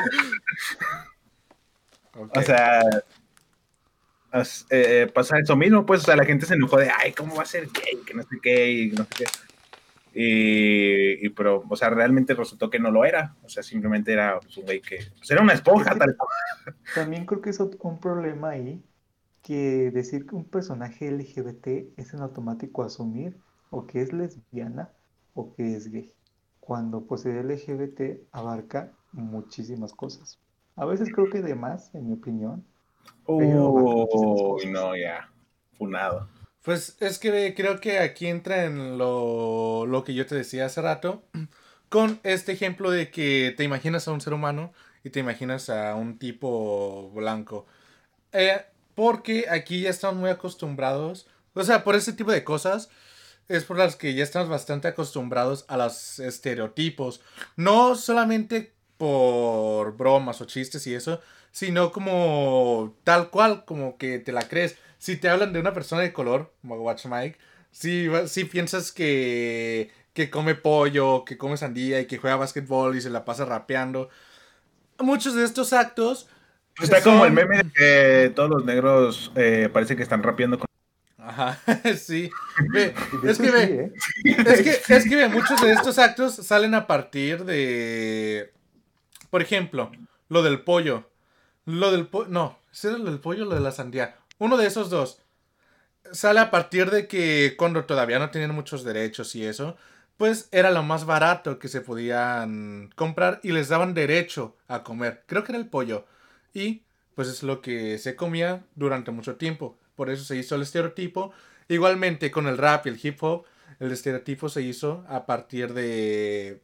o sea, eh, pasa eso mismo, pues, o sea, la gente se enojó de, ay, ¿cómo va a ser gay? Que no sé qué, y no sé qué. Y, y, pero, o sea, realmente resultó que no lo era. O sea, simplemente era pues, un güey que, pues, era una esponja, tal cual. También creo que es un problema ahí que decir que un personaje LGBT es en automático asumir o que es lesbiana o que es gay, cuando pues el LGBT abarca muchísimas cosas. A veces creo que de más, en mi opinión. Uy, no, ya, funado. Pues es que creo que aquí entra en lo, lo que yo te decía hace rato, con este ejemplo de que te imaginas a un ser humano y te imaginas a un tipo blanco. Eh, porque aquí ya estamos muy acostumbrados, o sea, por ese tipo de cosas, es por las que ya estamos bastante acostumbrados a los estereotipos. No solamente por bromas o chistes y eso, sino como tal cual, como que te la crees. Si te hablan de una persona de color, como Watch Mike, si, si piensas que, que come pollo, que come sandía y que juega básquetbol y se la pasa rapeando. Muchos de estos actos. Pues Está como el meme de que todos los negros eh, parece que están rapeando con... Ajá, sí. Ve, es que ve, ¿eh? Es que, es que ve, muchos de estos actos salen a partir de. Por ejemplo, lo del pollo. Lo del pollo. No, ¿sí era lo del pollo o lo de la sandía? Uno de esos dos. Sale a partir de que cuando todavía no tenían muchos derechos y eso, pues era lo más barato que se podían comprar y les daban derecho a comer. Creo que era el pollo. Y pues es lo que se comía durante mucho tiempo. Por eso se hizo el estereotipo. Igualmente con el rap y el hip hop, el estereotipo se hizo a partir de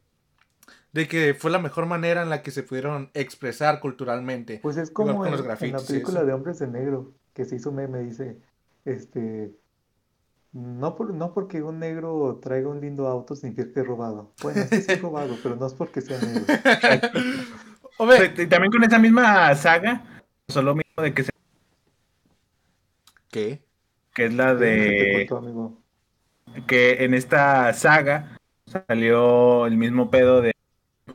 de que fue la mejor manera en la que se pudieron expresar culturalmente. Pues es como en, en la película de Hombres de Negro, que se hizo meme, dice, este, no, por, no porque un negro traiga un lindo auto significa que es robado. Bueno, sí es robado, pero no es porque sea negro. Hombre, Y también con esa misma saga, solo mismo de que, se- ¿qué? que es la de... cortó, que en esta saga salió el mismo pedo de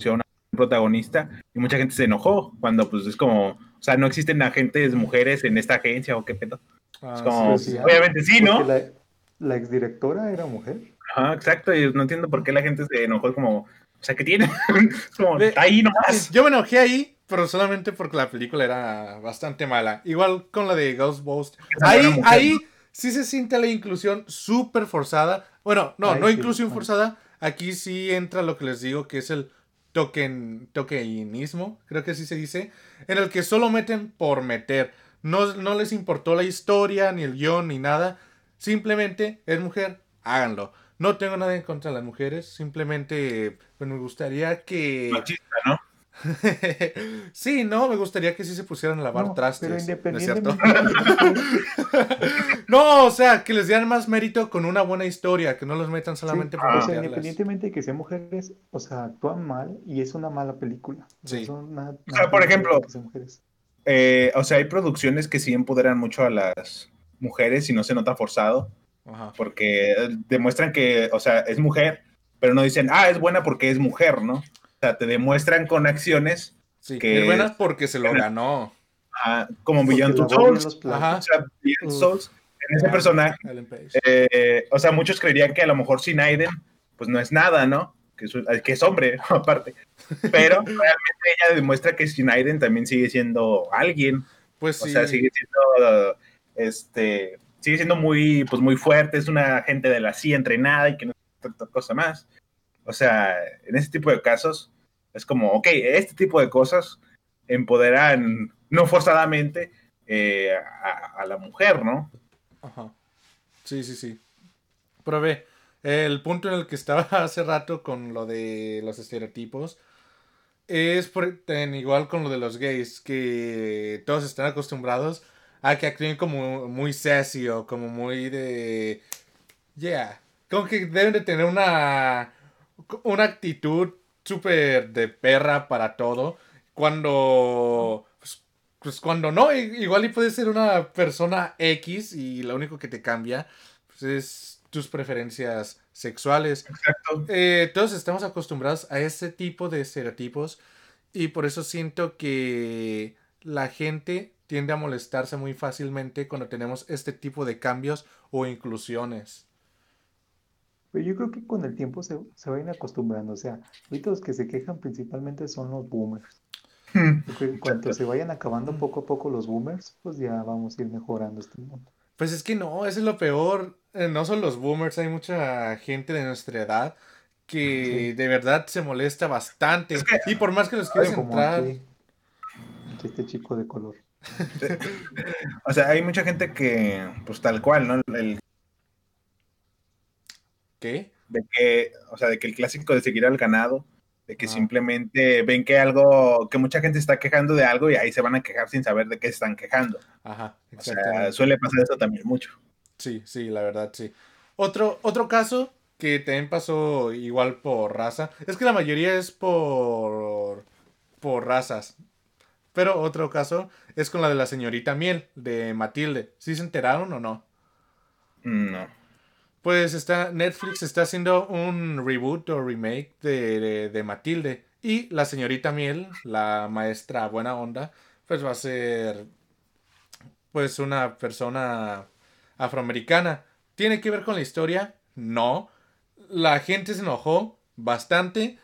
un protagonista y mucha gente se enojó cuando pues es como, o sea, no existen agentes mujeres en esta agencia o qué pedo. Ah, Es como, sí, sí. obviamente sí, ¿no? La, la exdirectora era mujer. Ajá, exacto, y no entiendo por qué la gente se enojó, como, o sea, ¿qué tiene? es como, ahí nomás. Yo me enojé ahí, pero solamente porque la película era bastante mala. Igual con la de Ghostbusters. Ahí, mujer, ahí sí se siente la inclusión súper forzada. Bueno, no, Ahí no sí, inclusión forzada. Aquí sí entra lo que les digo, que es el token, tokenismo, creo que así se dice, en el que solo meten por meter. No, no les importó la historia, ni el guion, ni nada. Simplemente es mujer, háganlo. No tengo nada en contra de las mujeres, simplemente pues, me gustaría que... sí, no, me gustaría que sí se pusieran a lavar No, trastes. pero independientemente, no, o sea, que les dieran más mérito con una buena historia, que no los metan solamente Sí, por o sea, independientemente de que sean mujeres, o sea, actúan mal y es una mala película. O sea, Sí. una- O sea, por ejemplo, que sean mujeres. Eh, o sea, hay producciones que sí empoderan mucho a las mujeres y no se nota forzado, Ajá. porque demuestran que, o sea, es mujer, pero no dicen, ah, es buena porque es mujer, ¿no? O sea, te demuestran con acciones, Sí, que- es buena porque se lo ganó. ah, como Beyond Two Souls. Ajá. O sea, Beyond Uf. Souls, en ese Ah, personaje, eh, o sea, muchos creerían que a lo mejor sin Aiden, pues no es nada, ¿no? Que es, que es hombre, aparte. Pero realmente ella demuestra que sin Aiden también sigue siendo alguien. Pues O sí. sea, sigue siendo, este, sigue siendo muy, pues muy fuerte, es una agente de la CIA entrenada y que no es tanta cosa más. O sea, en ese tipo de casos, es como, ok, este tipo de cosas empoderan, no forzadamente, eh, a, la mujer, ¿no? Ajá. Sí, sí, sí. Pero ve, el punto en el que estaba hace rato con lo de los estereotipos es en igual con lo de los gays, que todos están acostumbrados a que actúen como muy sassy o como muy de... Yeah. Como que deben de tener una, una actitud súper de perra para todo. Cuando... pues, pues cuando no, igual y puede ser una persona X y lo único que te cambia pues, es tus preferencias sexuales. Exacto. Eh, todos estamos acostumbrados a ese tipo de estereotipos y por eso siento que la gente tiende a molestarse muy fácilmente cuando tenemos este tipo de cambios o inclusiones. Pero yo creo que con el tiempo se, se van acostumbrando. O sea, ahorita los que se quejan principalmente son los boomers. Creo que cuando se vayan acabando poco a poco los boomers, pues ya vamos a ir mejorando este mundo. Pues es que no, eso es lo peor. Eh, no son los boomers, hay mucha gente de nuestra edad que Sí. de verdad se molesta bastante. Es que- y por más que los quieras Como entrar. aquí, aquí este chico de color. O sea, hay mucha gente que, pues tal cual, ¿no? El, ¿Qué? de que, o sea, de que el clásico de seguir al ganado, de que Ah. simplemente ven que algo, que mucha gente está quejando de algo y ahí se van a quejar sin saber de qué se están quejando. Ajá, O sea, suele pasar eso también mucho. Sí, sí, la verdad, sí. Otro, otro caso que también pasó igual por raza. Es que la mayoría es por, por razas. Pero otro caso es con la de la señorita Miel, de Matilde. ¿Sí se enteraron o no? No. Pues está, Netflix está haciendo un reboot o remake de, de, de Matilde. Y la señorita Miel, la maestra buena onda, pues va a ser pues una persona afroamericana. ¿Tiene que ver con la historia? No. La gente se enojó bastante.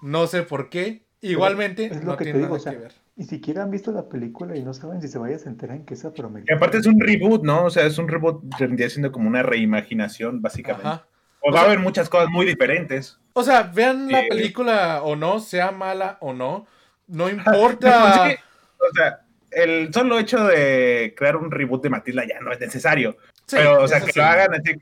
No sé por qué. Igualmente no tiene digo, nada o sea, que ver. Ni siquiera han visto la película y no saben si se vaya a enterar en que es Y afroamericano. aparte es un reboot, ¿no? O sea, es un reboot, vendría siendo como una reimaginación, básicamente. Ajá. O va a haber muchas cosas muy diferentes. O sea, vean la Eh, película o no, sea mala o no. No importa. o sea, el solo hecho de crear un reboot de Matilda ya no es necesario. Sí, pero, o sea, que sí. lo hagan así,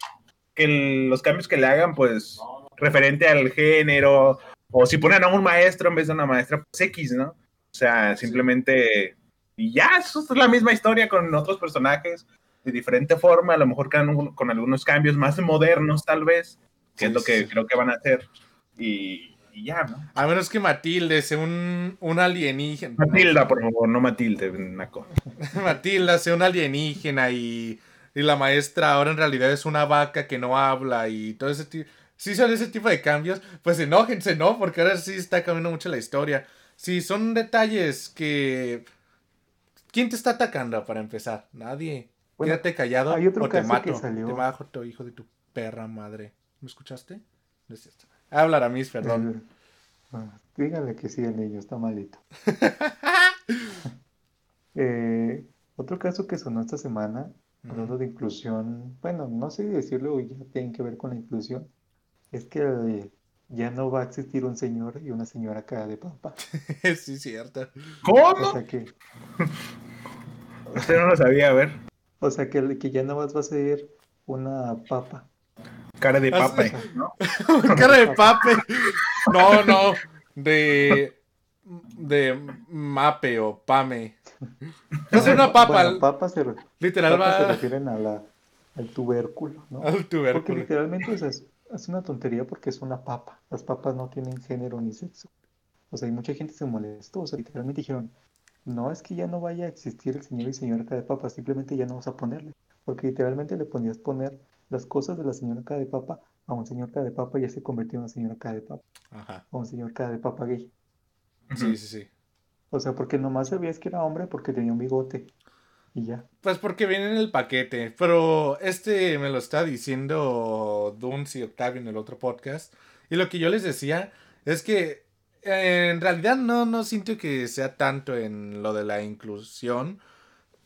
que el- los cambios que le hagan, pues, referente al género, o si ponen a un maestro en vez de una maestra, pues X, ¿no? O sea, simplemente, y ya, eso es la misma historia con otros personajes, de diferente forma, a lo mejor con, con algunos cambios más modernos, tal vez, que es lo que sí. creo que van a hacer, y, y ya, ¿no? A menos que Matilde sea un, un alienígena. Matilda, por favor, no Matilde, Naco. Matilda sea un alienígena y, y la maestra ahora en realidad es una vaca que no habla y todo ese tipo. Si son ese tipo de cambios, pues enójense, ¿no? Porque ahora sí está cambiando mucho la historia. Si son detalles que. ¿Quién te está atacando para empezar? Nadie. Bueno, Quédate callado hay otro o te caso que mato. salió- Te mato, hijo de tu perra madre. ¿Me escuchaste? No es cierto. Hablar a mis, perdón. Ah, dígale que sí, el niño está malito. Eh, otro caso que sonó esta semana, hablando de inclusión, bueno, no sé decirlo, ya tienen que ver con la inclusión, es que ya no va a existir un señor y una señora cara de papa. sí, cierto. O ¿Cómo? sea que, Usted no lo sabía, a ver. o sea que, que ya no más va a ser una papa. Cara de Ah, papa. Cara de pape. No, no. De. De mape o pame. Va a ser una papa. Bueno, papa se, re- literal papa se va refieren a la, al tubérculo, ¿no? al Porque tubérculo. literalmente o sea, es, una tontería porque es una papa. Las papas no tienen género ni sexo. O sea, y mucha gente se molestó. O sea, literalmente dijeron, no es que ya no vaya a existir el señor y señora cara de papa, simplemente ya no vamos a ponerle. Porque literalmente le ponías poner las cosas de la señora cara de papa a un señor cara de papa y ya se convirtió en una señora cara de papa, Ajá. a un señor cara de papa gay. Sí, sí, sí. O sea, porque nomás sabías que era hombre porque tenía un bigote. Pues porque viene en el paquete. Pero este me lo está diciendo Duns y Octavio en el otro podcast. Y lo que yo les decía es que eh, en realidad no, no siento que sea tanto en lo de la inclusión.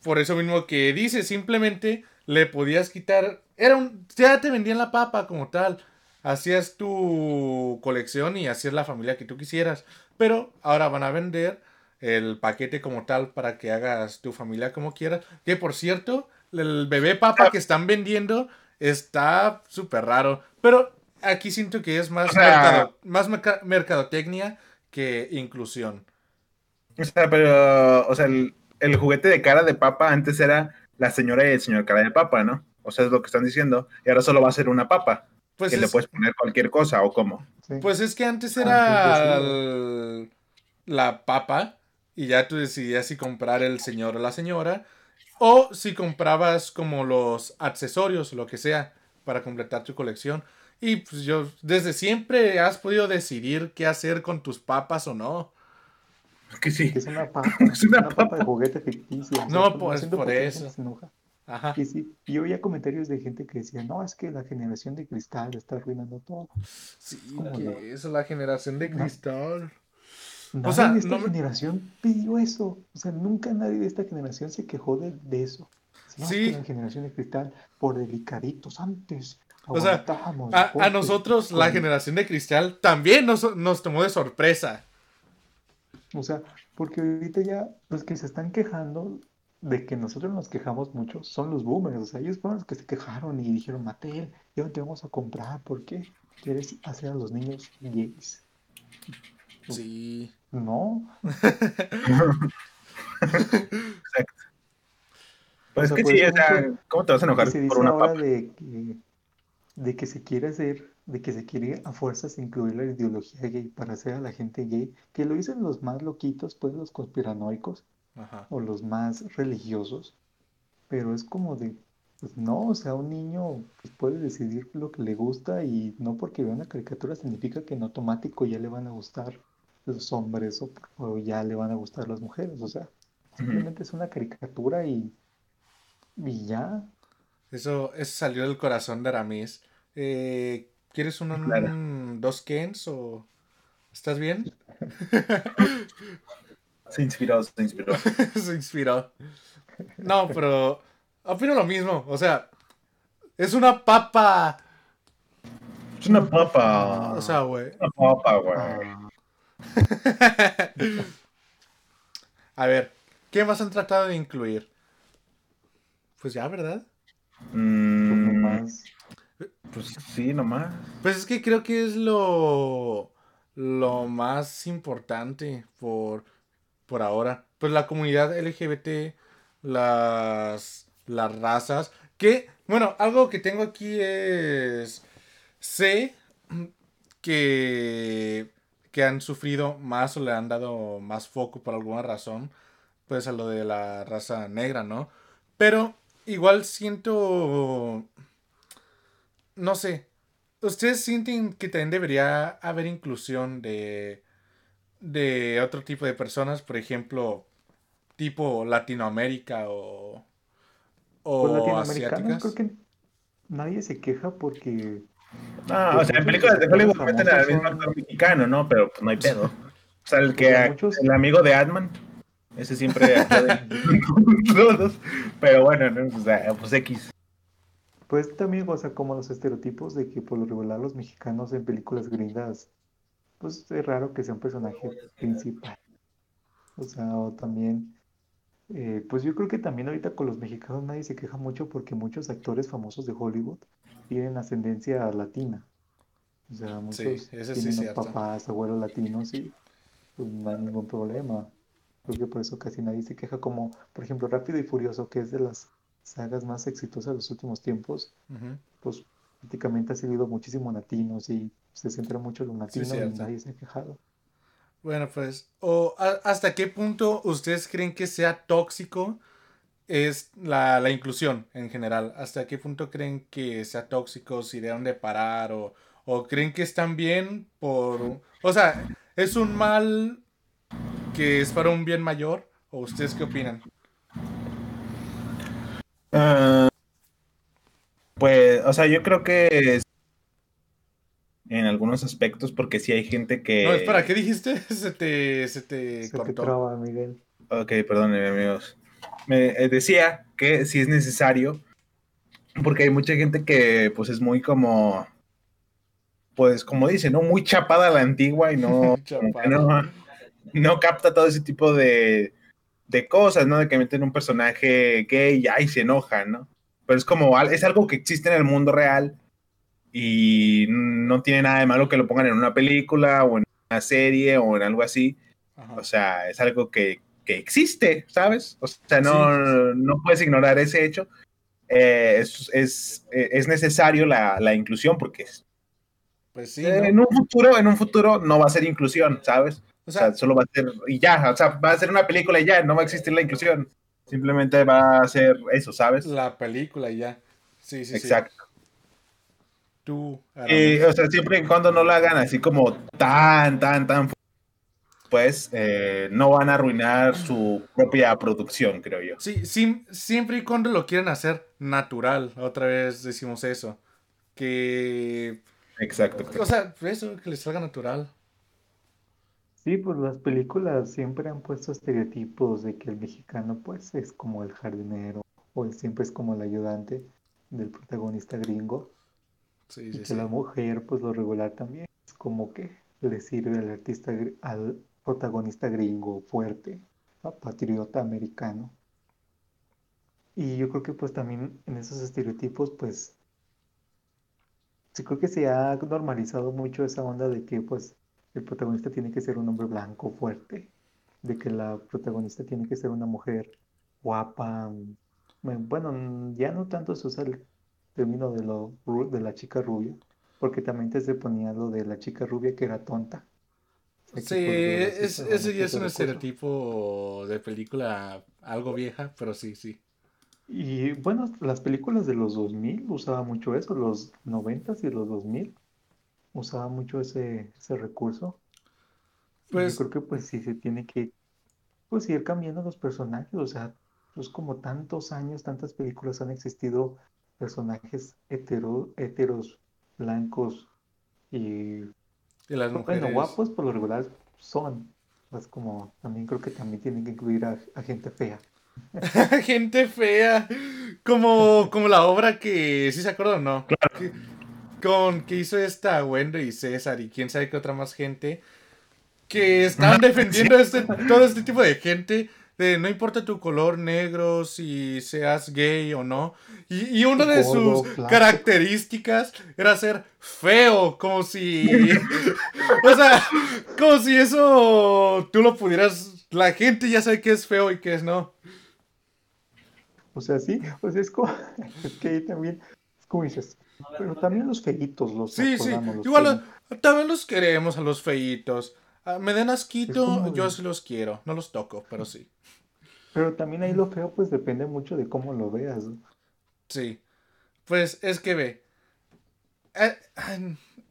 Por eso mismo que dice, simplemente le podías quitar. Era un. Ya te vendían la papa como tal. Hacías tu colección y hacías la familia que tú quisieras. Pero ahora van a vender el paquete como tal para que hagas tu familia como quieras. Que por cierto, el bebé papa que están vendiendo está súper raro. Pero aquí siento que es más, O sea- mercado- más merca- mercadotecnia que inclusión. O sea, pero, o sea, el, el juguete de cara de papa antes era la señora y el señor cara de papa, ¿no? O sea, es lo que están diciendo. Y ahora solo va a ser una papa, Pues que le es, puedes poner cualquier cosa o cómo. Sí. pues es que antes Ah, era sí, sí, sí. el- la papa y ya tú decidías si comprar el señor o la señora, o si comprabas como los accesorios lo que sea para completar tu colección. Y pues yo, desde siempre has podido decidir qué hacer con tus papas o no. Que sí. Es una papa, Es una una papa de juguete ficticio. No, pues, por eso. gente se enoja. Ajá. Y sí, yo oía comentarios de gente que decía, no, es que la generación de cristal está arruinando todo. Sí, que eso, la generación de No. Nadie sea, de esta no generación pidió eso. O sea, nunca nadie de esta generación se quejó de, de eso. Es Sí. la generación de cristal, por delicaditos antes, O sea, A, nosotros, la generación de cristal, también nos, nos tomó de sorpresa. O sea, porque ahorita ya los que se están quejando de que nosotros nos quejamos mucho son los boomers. O sea, ellos fueron los que se quejaron y dijeron, Mattel, ya no te vamos a comprar. ¿Por qué? ¿Quieres hacer a los niños gays? Sí. No, Pues O es sea, que sí, o sea, ¿cómo te vas a que enojar se por una ahora papa? de que, de que se quiere hacer, de que se quiere a fuerzas incluir la ideología gay para hacer a la gente gay, que lo dicen los más loquitos, pues los conspiranoicos Ajá. o los más religiosos, pero es como de, pues no, o sea, un niño pues, puede decidir lo que le gusta y no porque vea una caricatura significa que en automático ya le van a gustar los hombres o, o ya le van a gustar las mujeres, o sea, simplemente es una caricatura y, y ya. Eso, eso salió del corazón de Aramis. Eh, ¿Quieres un, Claro. un- dos Kens o estás bien? Se inspiró, se inspiró. Se inspiró. No, pero opino lo mismo. O sea, es una papa. Es una papa. O sea, güey. una papa, güey. A ver, ¿qué más han tratado de incluir? Pues ya, ¿verdad? pues Mm, nomás. pues sí, nomás. Pues es que creo que es lo, lo más importante por, por ahora. Pues la comunidad LGBT, las, las razas. Que, bueno, algo que tengo aquí es. Sé que, que han sufrido más o le han dado más foco por alguna razón. Pues a lo de la raza negra, ¿no? Pero igual siento. No sé. ¿Ustedes sienten que también debería haber inclusión de, de otro tipo de personas? Por ejemplo, tipo Latinoamérica o, o Pues latinoamericanos asiáticas. creo que nadie se queja porque No, o sea, en películas de Hollywood meten al mismo actor mexicano, ¿no? Pero pues no hay pedo. O sea, el que Pues el amigo de Adman, ese siempre todos. Pero bueno, ¿no? O sea, pues X. pues también, o sea, como los estereotipos de que por lo regular los mexicanos en películas gringas, pues es raro que sea un personaje principal. O sea, o también, eh, pues yo creo que también ahorita con los mexicanos nadie se queja mucho porque muchos actores famosos de Hollywood tienen ascendencia latina. O sea, muchos sí tienen es cierto. papás, abuelos latinos y pues, no hay ningún problema. Creo que por eso casi nadie se queja como, por ejemplo, Rápido y Furioso, que es de las sagas más exitosas de los últimos tiempos, pues prácticamente ha seguido muchísimo latinos y se centra mucho en los latinos y nadie se ha quejado. Bueno, pues, o a- ¿hasta qué punto ustedes creen que sea tóxico es la, la inclusión en general? ¿Hasta qué punto creen que sea tóxico, si deben de parar o, o creen que están bien por... O sea, ¿es un mal que es para un bien mayor? ¿O ustedes qué opinan? Ah, pues, o sea, yo creo que en algunos aspectos, porque sí hay gente que. No, espera, ¿qué dijiste? Se te, se te Se te cortó. traba, Miguel. Ok, perdón, amigos. Me eh, decía que sí es necesario, porque hay mucha gente que, pues, es muy como, pues, como dice, ¿no? Muy chapada a la antigua y no, no, no capta todo ese tipo de, de cosas, ¿no? De que meten un personaje gay y ay, se enoja, ¿no? Pero es como, es algo que existe en el mundo real y no tiene nada de malo que lo pongan en una película o en una serie o en algo así. Ajá. O sea, es algo que, que existe, ¿sabes? O sea, no, Sí. no puedes ignorar ese hecho. Eh, es, es, eh, es necesario la, la inclusión porque es- Pues sí, eh, ¿no? en un futuro, en un futuro no va a ser inclusión, ¿sabes? O sea, solo va a ser, y ya, o sea, va a ser una película y ya, no va a existir la inclusión. Simplemente va a ser eso, ¿sabes? La película y ya. Sí, sí, Exacto. sí. Tú, Y, o sea, siempre y cuando no la hagan así como tan, tan, tan, pues eh, no van a arruinar su propia producción, creo yo. Sí, sim- siempre y cuando lo quieran hacer natural. Otra vez decimos eso. Que. Exacto. O sea, eso, que les salga natural. Sí, pues las películas siempre han puesto estereotipos de que el mexicano pues es como el jardinero o él siempre es como el ayudante del protagonista gringo Sí, y que sí. la mujer pues lo regular también es como que le sirve al artista al protagonista gringo fuerte, pa- patriota americano. Y yo creo que pues también en esos estereotipos pues sí creo que se ha normalizado mucho esa onda de que pues el protagonista tiene que ser un hombre blanco fuerte, de que la protagonista tiene que ser una mujer guapa. mm, Bueno, ya no tanto se usa el término de, lo, de la chica rubia, porque también te se ponía lo de la chica rubia que era tonta. Sí, es, ese ya es un estereotipo de película algo vieja, pero sí, sí. Y bueno, las películas de los 2000 usaban mucho eso, los 90s y los 2000 usaban mucho ese, ese recurso. Y yo Pues, creo que pues sí se tiene que pues ir cambiando los personajes, o sea, pues como tantos años, tantas películas han existido personajes hetero, heteros, blancos y y las bueno, mujeres. guapos por lo regular son, pues como también creo que también tienen que incluir a, a gente fea. Gente fea. Como, como la obra que. ¿Sí se acuerdan o no? Que- con que hizo esta Wendy y César y quién sabe qué otra más gente. Que estaban defendiendo este, todo este tipo de gente. De no importa tu color negro, si seas gay o no. Y, y una de Gordo, sus características era ser feo. Como si. o sea, como si eso tú lo pudieras. La gente ya sabe qué es feo y qué es no. O sea, sí, pues es como, es que ahí también, es como dices, pero también los feitos los Sí, sí. los Igual también los queremos a los feitos. Ah, me den asquito, yo sí los quiero. No los toco, pero sí. Pero también ahí lo feo pues depende mucho de cómo lo veas. ¿no? Sí. Pues es que ve. eh,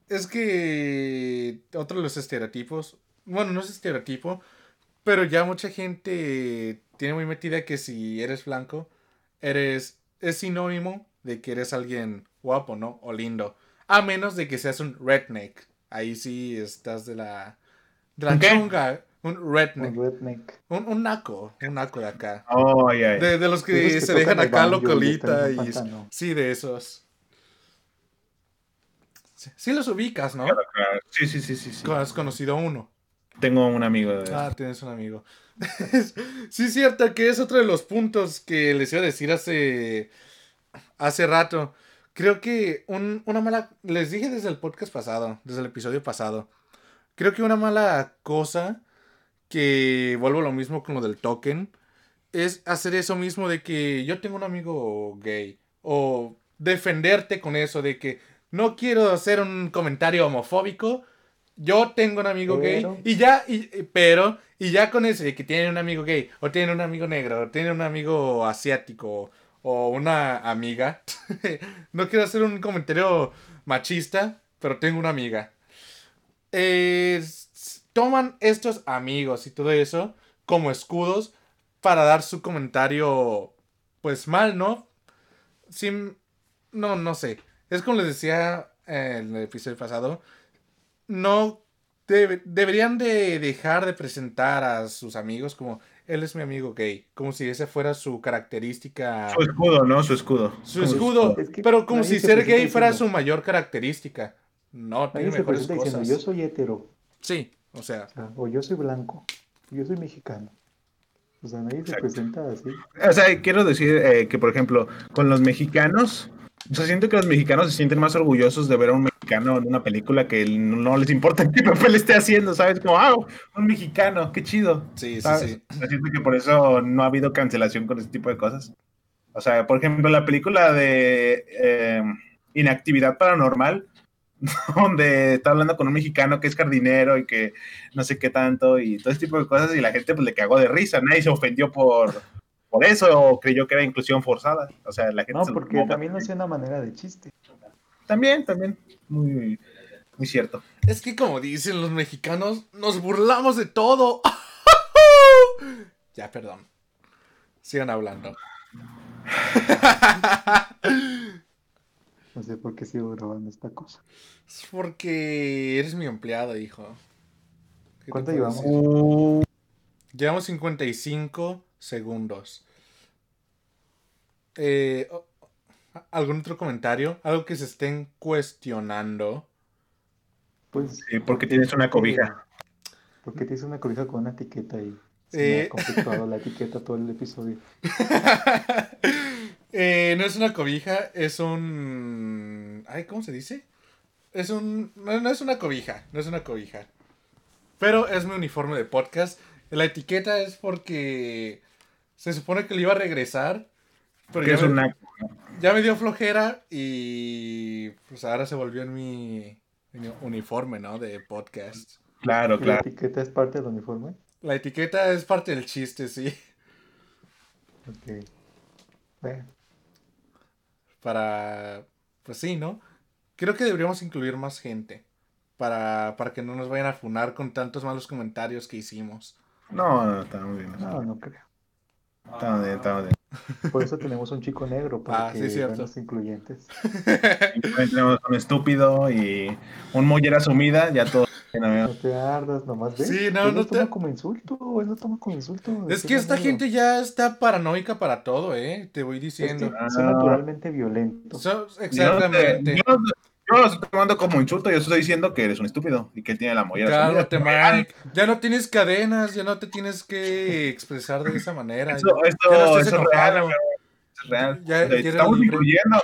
es que otro de los estereotipos. Bueno, no es estereotipo. Pero ya mucha gente tiene muy metida que si eres blanco, eres. es sinónimo de que eres alguien guapo, ¿no? O lindo. A menos de que seas un redneck. Ahí sí estás de la. De la ¿Un qué? chunga. Un redneck. Un redneck. Un, un naco. Un naco de acá. Oh, ya. De, de los que, se dejan acá banjo y pantano. sí, de esos. Sí, sí los ubicas, ¿no? Claro, Sí, sí, sí, sí, sí. Has conocido a uno. Tengo un amigo de Ah, tienes un amigo. sí, es cierto que es otro de los puntos que les iba a decir hace, hace rato. Creo que un- una mala... Les dije desde el podcast pasado, desde el episodio pasado. Creo que una mala cosa que vuelvo a lo mismo con lo del token es hacer eso mismo de que yo tengo un amigo gay o defenderte con eso de que no quiero hacer un comentario homofóbico. Yo tengo un amigo Pero- gay y ya, y, pero, y ya con ese de que tiene un amigo gay, o tiene un amigo negro, o tiene un amigo asiático, o una amiga. no quiero hacer un comentario machista, pero tengo una amiga. Eh, toman estos amigos y todo eso como escudos para dar su comentario, pues mal, ¿no? Sin, no, no sé. Es como les decía en el episodio pasado, no debe- deberían de dejar de presentar a sus amigos como él es mi amigo gay, como si esa fuera su característica, Su escudo, ¿no? Su escudo. su escudo, Es que pero como si se ser gay fuera su mayor característica. No, tiene Nadie se mejores presenta diciendo, cosas. yo soy hetero, Sí, o sea, o, sea, o yo soy blanco, yo soy mexicano. O sea, nadie se Exacto. presenta así. O sea, quiero decir eh, que, por ejemplo, con los mexicanos, o sea, siento que los mexicanos se sienten más orgullosos de ver a un mexicano en una película que no no les importa qué papel esté haciendo, ¿sabes? Como, ah, un mexicano, qué chido. sí, sí, ¿sabes? sí. O sea, siento que por eso no ha habido cancelación con ese tipo de cosas. O sea, por ejemplo, la película de eh, Inactividad Paranormal donde está hablando con un mexicano que es jardinero y que no sé qué tanto y todo ese tipo de cosas y la gente pues le cagó de risa, nadie se ofendió por, por eso o creyó que era inclusión forzada. O sea, la gente No, se porque también no es una manera de chiste. También, también, muy, muy cierto. Es que como dicen los mexicanos, nos burlamos de todo. ya, perdón. Sigan hablando. No sé por qué sigo grabando esta cosa. Es porque eres mi empleado, hijo. ¿Qué te ¿Cuánto llevamos? decir? Llevamos 55 segundos. Eh, ¿Algún otro comentario? Algo que se estén cuestionando. Pues. Sí, porque tienes una cobija. Porque tienes una cobija con una etiqueta y se Eh. me ha conflictuado la etiqueta todo el episodio. Eh, no es una cobija, es un... Ay, ¿cómo se dice? Es un... No, no es una cobija, no es una cobija. Pero es mi uniforme de podcast. La etiqueta es porque se supone que le iba a regresar. Pero Que ya es me, una ya me dio flojera y pues ahora se volvió en mi, en mi uniforme, ¿no? De podcast. Claro, ¿Y la claro. etiqueta es parte del uniforme? La etiqueta es parte del chiste, sí. Ok. Bueno, Para... Pues sí, ¿no? Creo que deberíamos incluir más gente. Para, para que no nos vayan a funar con tantos malos comentarios que hicimos. No, no, está muy bien. no, no creo. Está muy bien, está muy bien. Por eso tenemos un chico negro, para Ah, que sí, sean los incluyentes. Y tenemos un estúpido y un mollera sumida, ya todo. No te ardas, nomás ves. Sí, no, Él no lo toma como insulto, él lo toma como insulto. Es que esta gente ya está paranoica para todo, ¿eh? Te voy Es que diciendo. son naturalmente violentos. So- Yo no te- exactamente. Yo no, yo no lo estoy tomando como insulto, yo estoy diciendo que eres un estúpido y que él tiene la mollera Cálmate. Ya no tienes cadenas, ya no te tienes que expresar de esa manera. Eso, esto, Ya no estés eso es real, es real. Ya- ya eres estamos incluyendo.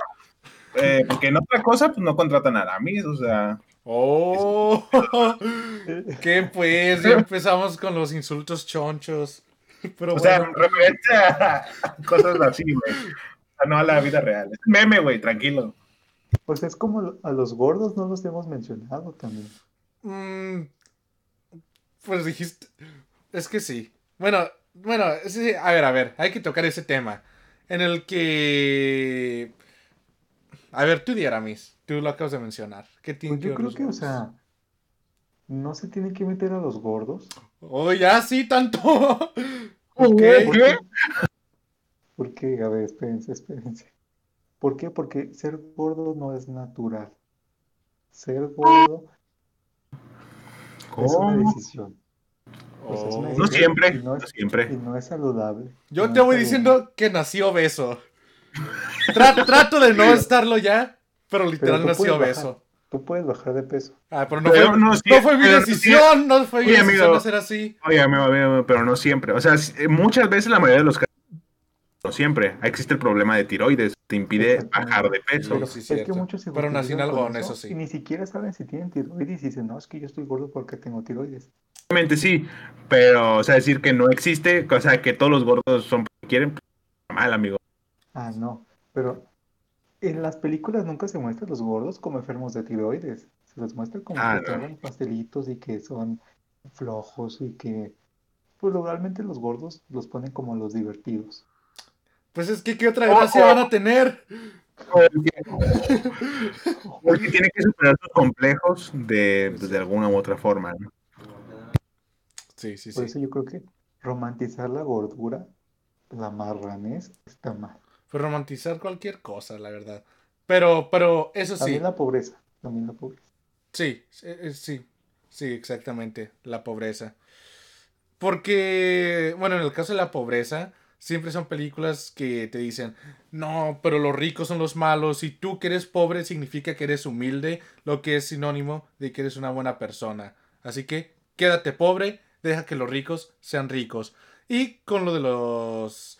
Eh, porque en otra cosa, pues no contratan a Aramis, o sea. Oh, ¿qué pues? Ya empezamos con los insultos chonchos. Pero O sea, bueno, referente a cosas así, güey. O sea, no a la vida real. Es meme, güey, tranquilo. Pues es como a los gordos no los hemos mencionado también. mm, pues dijiste, es que sí. Bueno, bueno, sí, a ver, a ver, hay que tocar ese tema en el que, a ver, tú Diaramis, tú lo acabas de mencionar. ¿Qué tiene Pues yo creo que, o sea, no se tiene que meter a los gordos. Oh, ya sí, tanto. Ok. ¿Qué? Porque, a ver, espérense, espérense. ¿Por qué? Porque ser gordo no es natural. Ser gordo es una decisión. Es una Oh. No siempre, y no no es- siempre. Y no es saludable. Yo No te voy saludable. diciendo que nací obeso. Tra- trato de no estarlo ya, pero literal nací puedes obeso. bajar. Tú puedes bajar de peso. Ah, pero no Pero fue, no fue mi no decisión, no fue mi Oye, decisión amigo. ser así. Oye, amigo, amigo, pero no siempre. O sea, s- muchas veces la mayoría de los casos, no siempre. Existe el problema de tiroides, te impide bajar de peso. Pero sí, es que muchos se Pero nací en eso sí. Y ni siquiera saben si tienen tiroides y dicen, no, es que yo estoy gordo porque tengo tiroides. Obviamente sí, pero, o sea, decir que no existe, o sea, que todos los gordos son porque quieren, pues, mal, amigo. Ah, no. Pero en las películas nunca se muestran los gordos como enfermos de tiroides. Se los muestra como Ah, que no. tragan pastelitos y que son flojos y que... Pues realmente los gordos los ponen como los divertidos. Pues es que, ¿qué otra gracia van a tener? Porque tiene que superar sus complejos de, pues, de alguna u otra forma. ¿no? Sí, sí, Por sí. eso yo creo que romantizar la gordura, la marranés, está mal. Fue romantizar cualquier cosa, la verdad. Pero, pero, eso sí. También la pobreza, también la pobreza. Sí, sí, eh, sí, sí, exactamente, la pobreza. Porque, bueno, en el caso de la pobreza, siempre son películas que te dicen, no, pero los ricos son los malos y tú que eres pobre significa que eres humilde, lo que es sinónimo de que eres una buena persona. Así que quédate pobre, deja que los ricos sean ricos. Y con lo de los...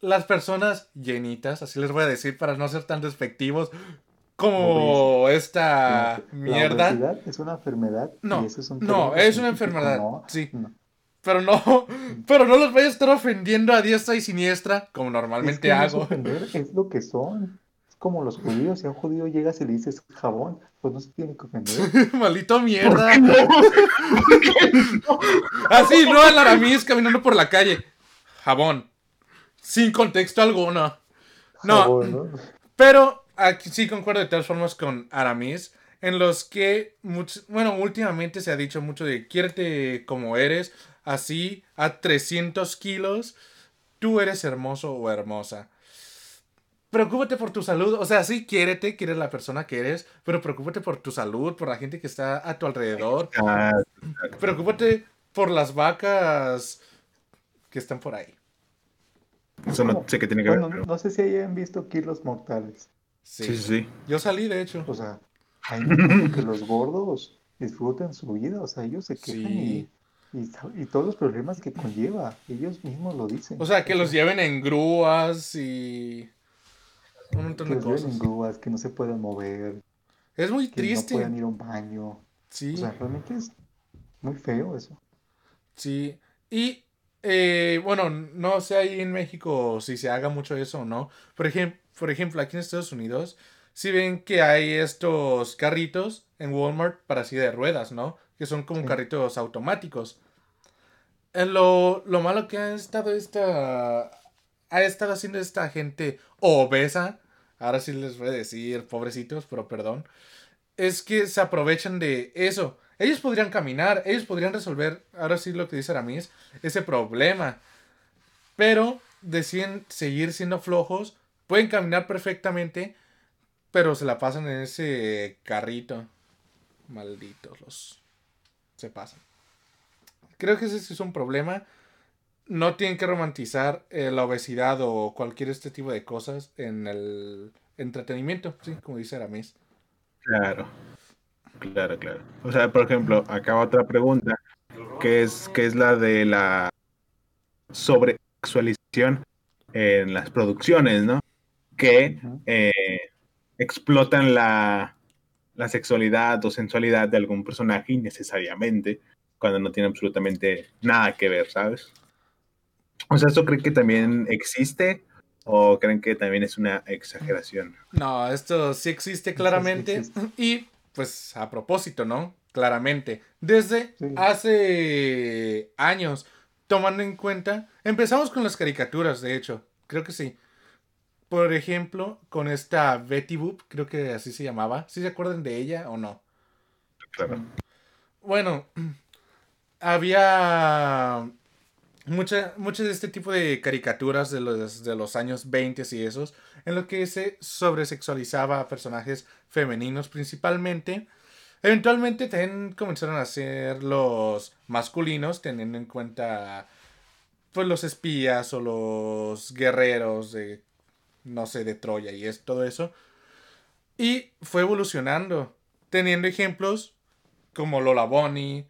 Las personas llenitas, así les voy a decir para no ser tan despectivos, como esta mierda. es una enfermedad No, y eso es un no, es una enfermedad, no, sí. no. Pero no, pero no los voy a estar ofendiendo a diestra y siniestra, como Es normalmente que no es hago. ofender, es lo que son. Es como los judíos, si a un judío llegas y le dices jabón, pues no se tiene que ofender. Maldito mierda. Así, no, el Aramis caminando por la calle. Jabón. Sin contexto alguno. No, Jabón, ¿no? pero aquí sí concuerdo de todas formas con Aramis. En los que, much- bueno, últimamente se ha dicho mucho de quiérete como eres, así, a 300 kilos, tú eres hermoso o hermosa. Preocúpate por tu salud, o sea, sí, quiérete, quieres la persona que eres, pero preocúpate por tu salud, por la gente que está a tu alrededor, Ah, preocúpate por las vacas que están por ahí. Eso no sé qué tiene que ver. Bueno, pero- no sé si hayan visto Kilos Mortales. Sí. Sí, sí, sí. Yo salí, de hecho. O sea, hay mucho que los gordos disfrutan su vida, o sea, ellos se quejan Sí. y, y, y todos los problemas que conlleva, ellos mismos lo dicen. O sea, que los lleven en grúas y un montón que de los lleven en cosas. grúas, que no se puedan mover, Es muy que no triste. puedan ir a un baño. Sí, O sea, realmente es muy feo eso. sí. Y eh, bueno, no sé ahí en México si se haga mucho eso o no. Por ejemplo, por ejemplo, aquí en Estados Unidos, si ven que hay estos carritos en Walmart para silla de ruedas, ¿no? Que son como Sí. carritos automáticos. Eh, Lo, lo malo que ha estado esta. Ha estado haciendo esta gente obesa. Ahora sí les voy a decir, pobrecitos, pero perdón. Es que se aprovechan de eso. Ellos podrían caminar, ellos podrían resolver, ahora sí lo que dice Aramis, ese problema. Pero deciden seguir siendo flojos, pueden caminar perfectamente, pero se la pasan en ese carrito. Malditos los. Se pasan. Creo que ese sí es un problema. No tienen que romantizar eh, la obesidad o cualquier este tipo de cosas en el entretenimiento, sí, como dice Aramis. Claro, claro, claro. O sea, por ejemplo, acá otra pregunta, que es, que es la de la sobresexualización en las producciones, ¿no? Que eh, explotan la, la sexualidad o sensualidad de algún personaje innecesariamente, cuando no tiene absolutamente nada que ver, ¿sabes? O sea, ¿eso creen que también existe o creen que también es una exageración? No, esto sí existe claramente. existe. Y pues a propósito, ¿no? Claramente. Desde Sí. hace años, tomando en cuenta, empezamos con las caricaturas, de hecho, creo que sí. Por ejemplo, con esta Betty Boop, creo que así se llamaba. ¿Sí se acuerdan de ella o no? Claro. Bueno, había mucha- muchas de este tipo de caricaturas de los, de los años 20 y esos, en lo que se sobresexualizaba a personajes femeninos principalmente. Eventualmente también comenzaron a ser los masculinos, teniendo en cuenta pues los espías o los guerreros de, no sé, de Troya y es todo eso. Y fue evolucionando, teniendo ejemplos como Lola Bunny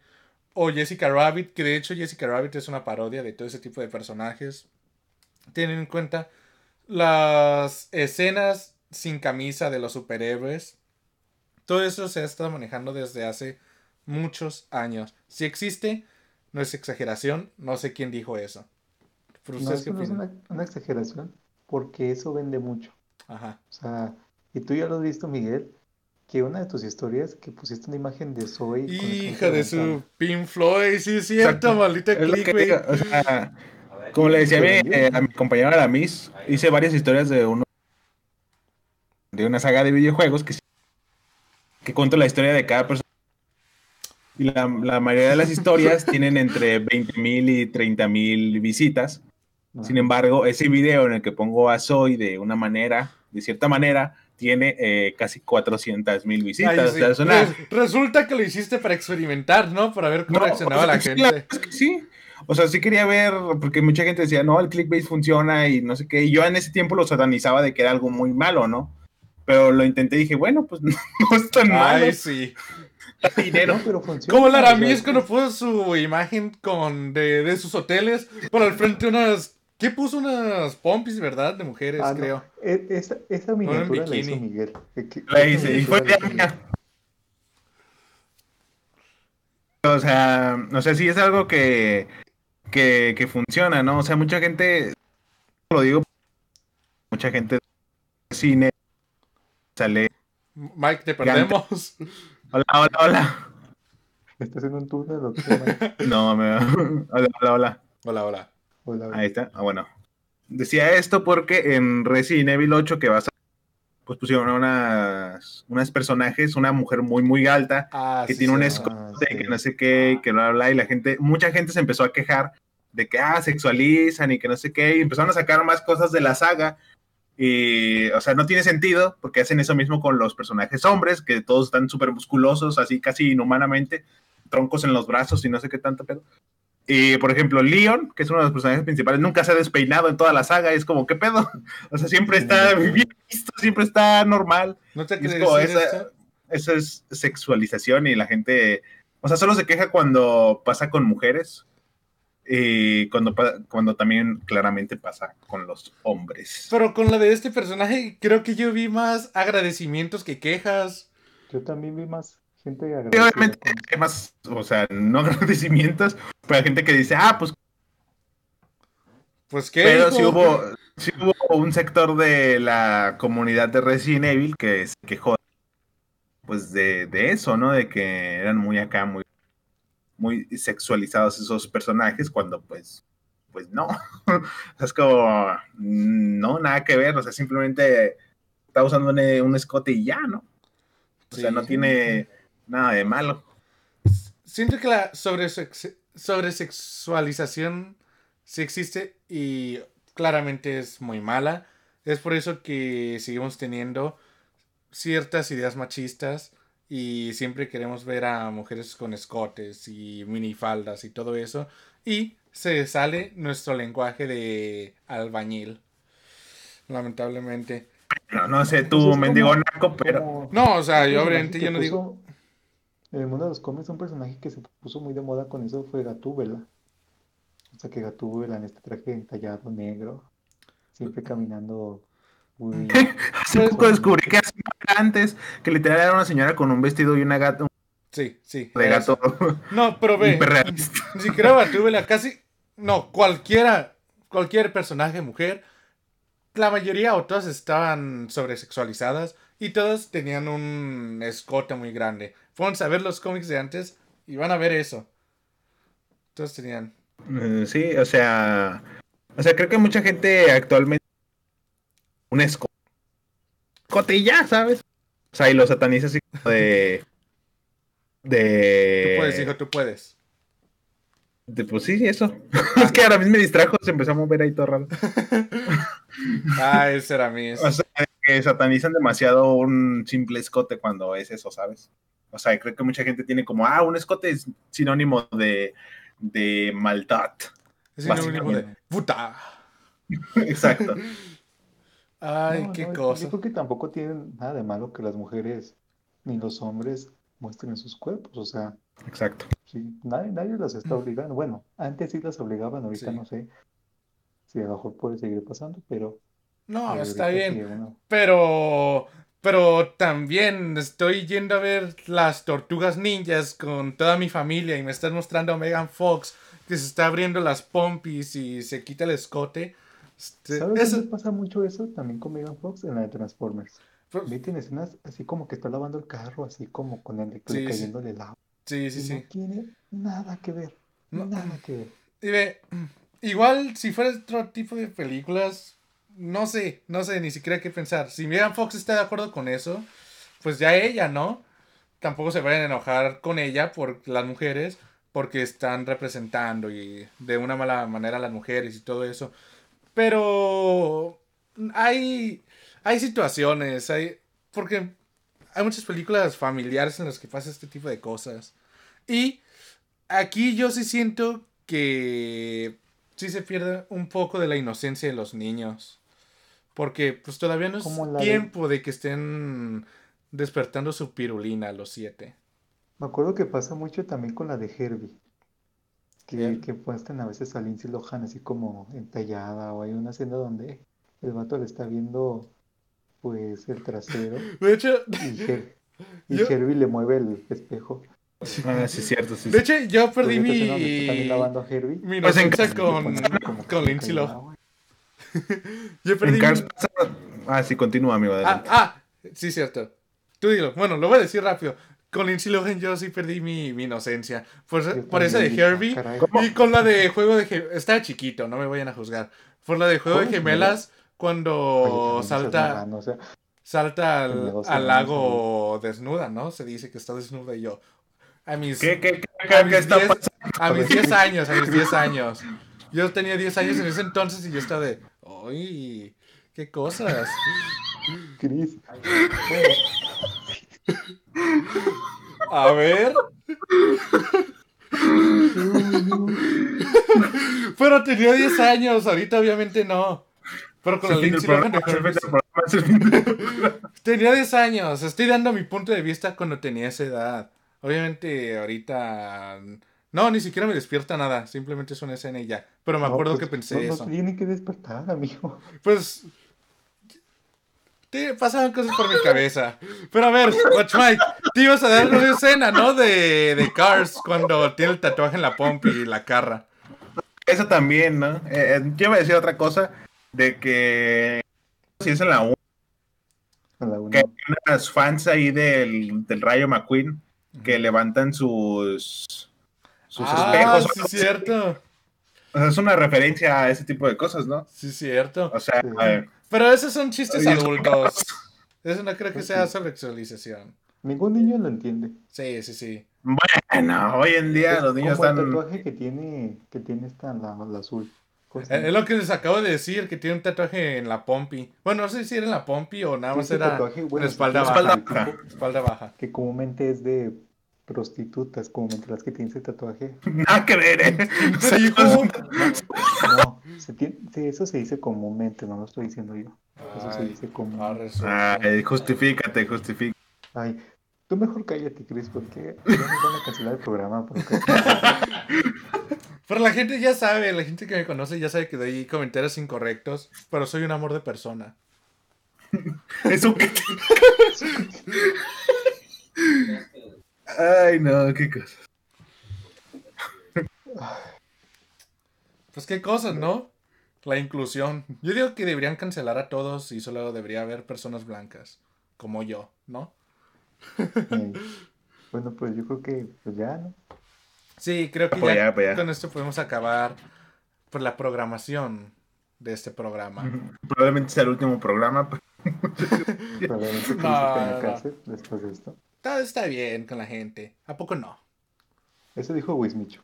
o Jessica Rabbit, que de hecho Jessica Rabbit es una parodia de todo ese tipo de personajes. Tienen en cuenta las escenas sin camisa de los superhéroes. Todo eso se ha estado manejando desde hace muchos años. Si existe, no es exageración, no sé quién dijo eso. Pero No, eso es una, una exageración, porque eso vende mucho. Ajá. O sea, y tú ya lo has visto, Miguel, que una de tus historias que pusiste una imagen de Zoe Hija de su. Pink Floyd, sí es cierto, Exacto. maldita clickbait. Como le decía a mi, eh, a mi Aramis, hice varias historias de uno de una saga de videojuegos que, que cuento la historia de cada persona. Y la, la mayoría de las historias tienen entre 20.000 y 30.000 visitas. ¿no? Sin embargo, ese video en el que pongo a Zoe de una manera, de cierta manera, tiene eh, casi 400.000 visitas. Ay, O sea, una- Resulta que lo hiciste para experimentar, ¿no? Para ver cómo No, reaccionaba o sea, la gente. es que sí. O sea, sí quería ver, porque mucha gente decía, no, el clickbait funciona y no sé qué. Y yo en ese tiempo lo satanizaba de que era algo muy malo, ¿no? Pero lo intenté y dije, bueno, pues no, es tan malo. Ay, sí. dinero. No, pero funciona. Como la o sea, Aramis cuando puso su imagen con de, de sus hoteles por al frente unas... ¿Qué puso? Unas pompis, ¿verdad? De mujeres, Ah, no, creo. e- Esa, esa miniatura la hizo. Miguel. Que- La hice, y fue hizo mía. O sea, o sea, sí es algo que, que, que funciona, ¿no? O sea, mucha gente, lo digo, mucha gente de cine sale Mike, te perdemos. Hola, hola, hola. ¿Estás en un túnel o qué, Mike? No, me... hola, hola, hola. Hola, hola. Hola, Ahí está. Ah, bueno. Decía esto porque en Resident Evil 8 que vas a... Pues pusieron unas, unas personajes, una mujer muy, muy alta, Ah, que sí, tiene un escote, sí. que no sé qué, que bla, bla, bla, y la gente, mucha gente se empezó a quejar de que, ah, sexualizan y que no sé qué, y empezaron a sacar más cosas de la saga, y, o sea, no tiene sentido, porque hacen eso mismo con los personajes hombres, que todos están súper musculosos, así casi inhumanamente, troncos en los brazos y no sé qué tanto pedo. Y, por ejemplo, Leon, que es uno de los personajes principales, nunca se ha despeinado en toda la saga, y es como, ¿qué pedo? O sea, siempre está bien visto, siempre está normal. ¿No te Y es quieres como decir esa- eso es sexualización y la gente, o sea, solo se queja cuando pasa con mujeres y cuando, cuando también claramente pasa con los hombres. Pero con la de este personaje, creo que yo vi más agradecimientos que quejas. Yo también vi más gente obviamente más, o sea, no agradecimientos, pero hay gente que dice, ah, pues, Pues qué. pero sí hubo, sí hubo un sector de la comunidad de Resident Evil que se quejó, pues, de, de eso, ¿no? De que eran muy acá, muy, muy sexualizados esos personajes, cuando, pues, pues no. O sea, es como, no, nada que ver, o sea, simplemente está usando un, un escote y ya, ¿no? O sea, Sí. no tiene nada de malo. Siento que la sobresex- sobresexualización sí existe y claramente es muy mala. Es por eso que seguimos teniendo ciertas ideas machistas y siempre queremos ver a mujeres con escotes y minifaldas y todo eso. Y se sale nuestro lenguaje de albañil. Lamentablemente. No, no sé, tú, mendigo naco, pero... No, o sea, yo obviamente yo no digo... En el mundo de los cómics, un personaje que se puso muy de moda con eso fue Gatúbela. O sea, que Gatúbela en este traje entallado negro, siempre caminando muy... Hace poco descubrí que hace antes, que literal era una señora con un vestido y una gata Sí, sí. de eso. gato No, pero ve. Ni siquiera Gatúbela, casi. No, cualquiera. Cualquier personaje mujer. La mayoría o todas estaban sobresexualizadas. Y todas tenían un escote muy grande. Pónganse a ver los cómics de antes y van a ver eso. Todos tenían. Eh, Sí, o sea, o sea, creo que mucha gente actualmente un esco- escote y ya, ¿sabes? O sea, y lo sataniza así como de de Tú puedes, hijo, tú puedes. de- pues sí, eso. es que ahora mismo me distrajo, se empezó a mover ahí todo raro. Ah, ese era mi. O sea, que satanizan demasiado un simple escote cuando es eso, ¿sabes? O sea, creo que mucha gente tiene como, ah, un escote es sinónimo de, de maldad. Es sinónimo de. Puta. Exacto. Ay, No, qué no, cosa. Yo creo que tampoco tienen nada de malo que las mujeres ni los hombres muestren sus cuerpos. O sea, Exacto. sí, nadie, nadie las está obligando. Bueno, antes sí las obligaban, ahorita Sí. no sé si a lo mejor puede seguir pasando, pero No, ahorita está sí, bien. Pero, pero también estoy yendo a ver las tortugas ninjas con toda mi familia y me están mostrando a Megan Fox que se está abriendo las pompis y se quita el escote. Este, ¿Sabes eso- dónde pasa mucho eso? También con Megan Fox en la de Transformers. pues, Meten escenas así como que está lavando el carro, así como con el sí. cayéndole el agua. sí, sí, Y sí. no tiene nada que ver. No. Nada que ver. Y ve, igual si fuera otro tipo de películas, no sé, no sé ni siquiera qué pensar. Si Megan Fox está de acuerdo con eso, pues ya ella, ¿no? Tampoco se vayan a enojar con ella por las mujeres, porque están representando y de una mala manera a las mujeres y todo eso. Pero hay, hay situaciones, hay, porque hay muchas películas familiares en las que pasa este tipo de cosas. Y aquí yo sí siento que sí se pierde un poco de la inocencia de los niños. Porque pues todavía no es de- tiempo de... que estén despertando su pirulina a los siete. Me acuerdo que pasa mucho también con la de Herbie. Que, que muestran a veces a Lindsay Lohan así como entallada o hay una escena donde el vato le está viendo pues el trasero De hecho, y, Her- y Yo- Herbie le mueve el espejo. Ah, sí, cierto, sí. de hecho yo perdí Pues, donde está también mi, lavando a Herbie mi Pues en inocencia casa- con, como que con Lindsay Lohan. Yo perdí En Cars mi- pasa- Ah, sí, continúa, amigo. Ah, adelante. ah, sí, cierto. Tú dilo. Bueno, lo voy a decir rápido. Con Lindsay Lohan yo sí perdí mi, mi inocencia. Por, Yo por esa de dije, Herbie. caray. Y con la de juego de gemelas. Estaba chiquito, no me vayan a juzgar. Por la de juego de ¿Juego de gemelas, cuando salta, marrano, o sea, salta al, 12 al lago desnuda, ¿no? Se dice que está desnuda y yo. A mis, ¿Qué, qué, qué, a mis qué está 10 pasando? a mis 10 años, a mis 10 años. Yo tenía 10 años en ese entonces y yo estaba de, ¡ay! ¡Qué cosas! Chris, A ver. Pero tenía 10 años, ahorita obviamente no. Pero con el programa. Tenía 10 años. Estoy dando mi punto de vista cuando tenía esa edad. Obviamente ahorita... No, ni siquiera me despierta nada. Simplemente es una escena y ya. Pero me no, acuerdo pues, que pensé no, no eso. te tiene que despertar, amigo. Pues... Te pasaban cosas por mi cabeza. Pero a ver, Watch Mike, te ibas a dar una escena, ¿no? De, de Cars cuando tiene el tatuaje en la pompa y la carra. Eso también, ¿no? Eh, eh, yo iba a decir otra cosa, de que si es en la 1, A la una. que hay unas fans ahí del, del Rayo McQueen que levantan sus sus ah, espejos. sí, ¿no? cierto. O sea, es una referencia a ese tipo de cosas, ¿no? Sí, cierto. O sea, Sí. eh, Pero esos son chistes Oye, adultos. Eso no creo que sea sexualización. Ningún niño lo entiende. Sí, sí, sí. bueno, hoy en día los niños Como el están... tatuaje que tiene, que tiene esta, la, la azul. ¿Cómo se Eh? Es lo que les acabo de decir, que tiene un tatuaje en la pompi. Bueno, no sé si era en la pompi o nada más era tatuaje, bueno, espalda baja. espalda baja. Espalda baja. Que comúnmente es de prostitutas, comúnmente las que tienen ese tatuaje. Nada que ver, ¿eh? Sí. No, se tiene- sí, eso se dice comúnmente, no lo estoy diciendo yo. Eso se dice ah, comúnmente. resulta. Ay, justifícate, justifícate. Ay, tú mejor cállate, Chris, porque ya nos van a cancelar el programa. Porque... Pero la gente ya sabe, la gente que me conoce ya sabe que doy comentarios incorrectos, pero soy un amor de persona. Eso que... Ay, no, qué cosa. Pues qué cosas, ¿no? La inclusión. Yo digo que deberían cancelar a todos y solo debería haber personas blancas, como yo, ¿no? Eh, bueno, pues yo creo que pues ya, ¿no? Sí, creo que Pues ya ya, pues ya. con esto podemos acabar por la programación de este programa. Probablemente sea el último programa. pues. Probablemente No, no, después de esto. Todo está bien con la gente. ¿A poco no? Eso dijo Wismicho.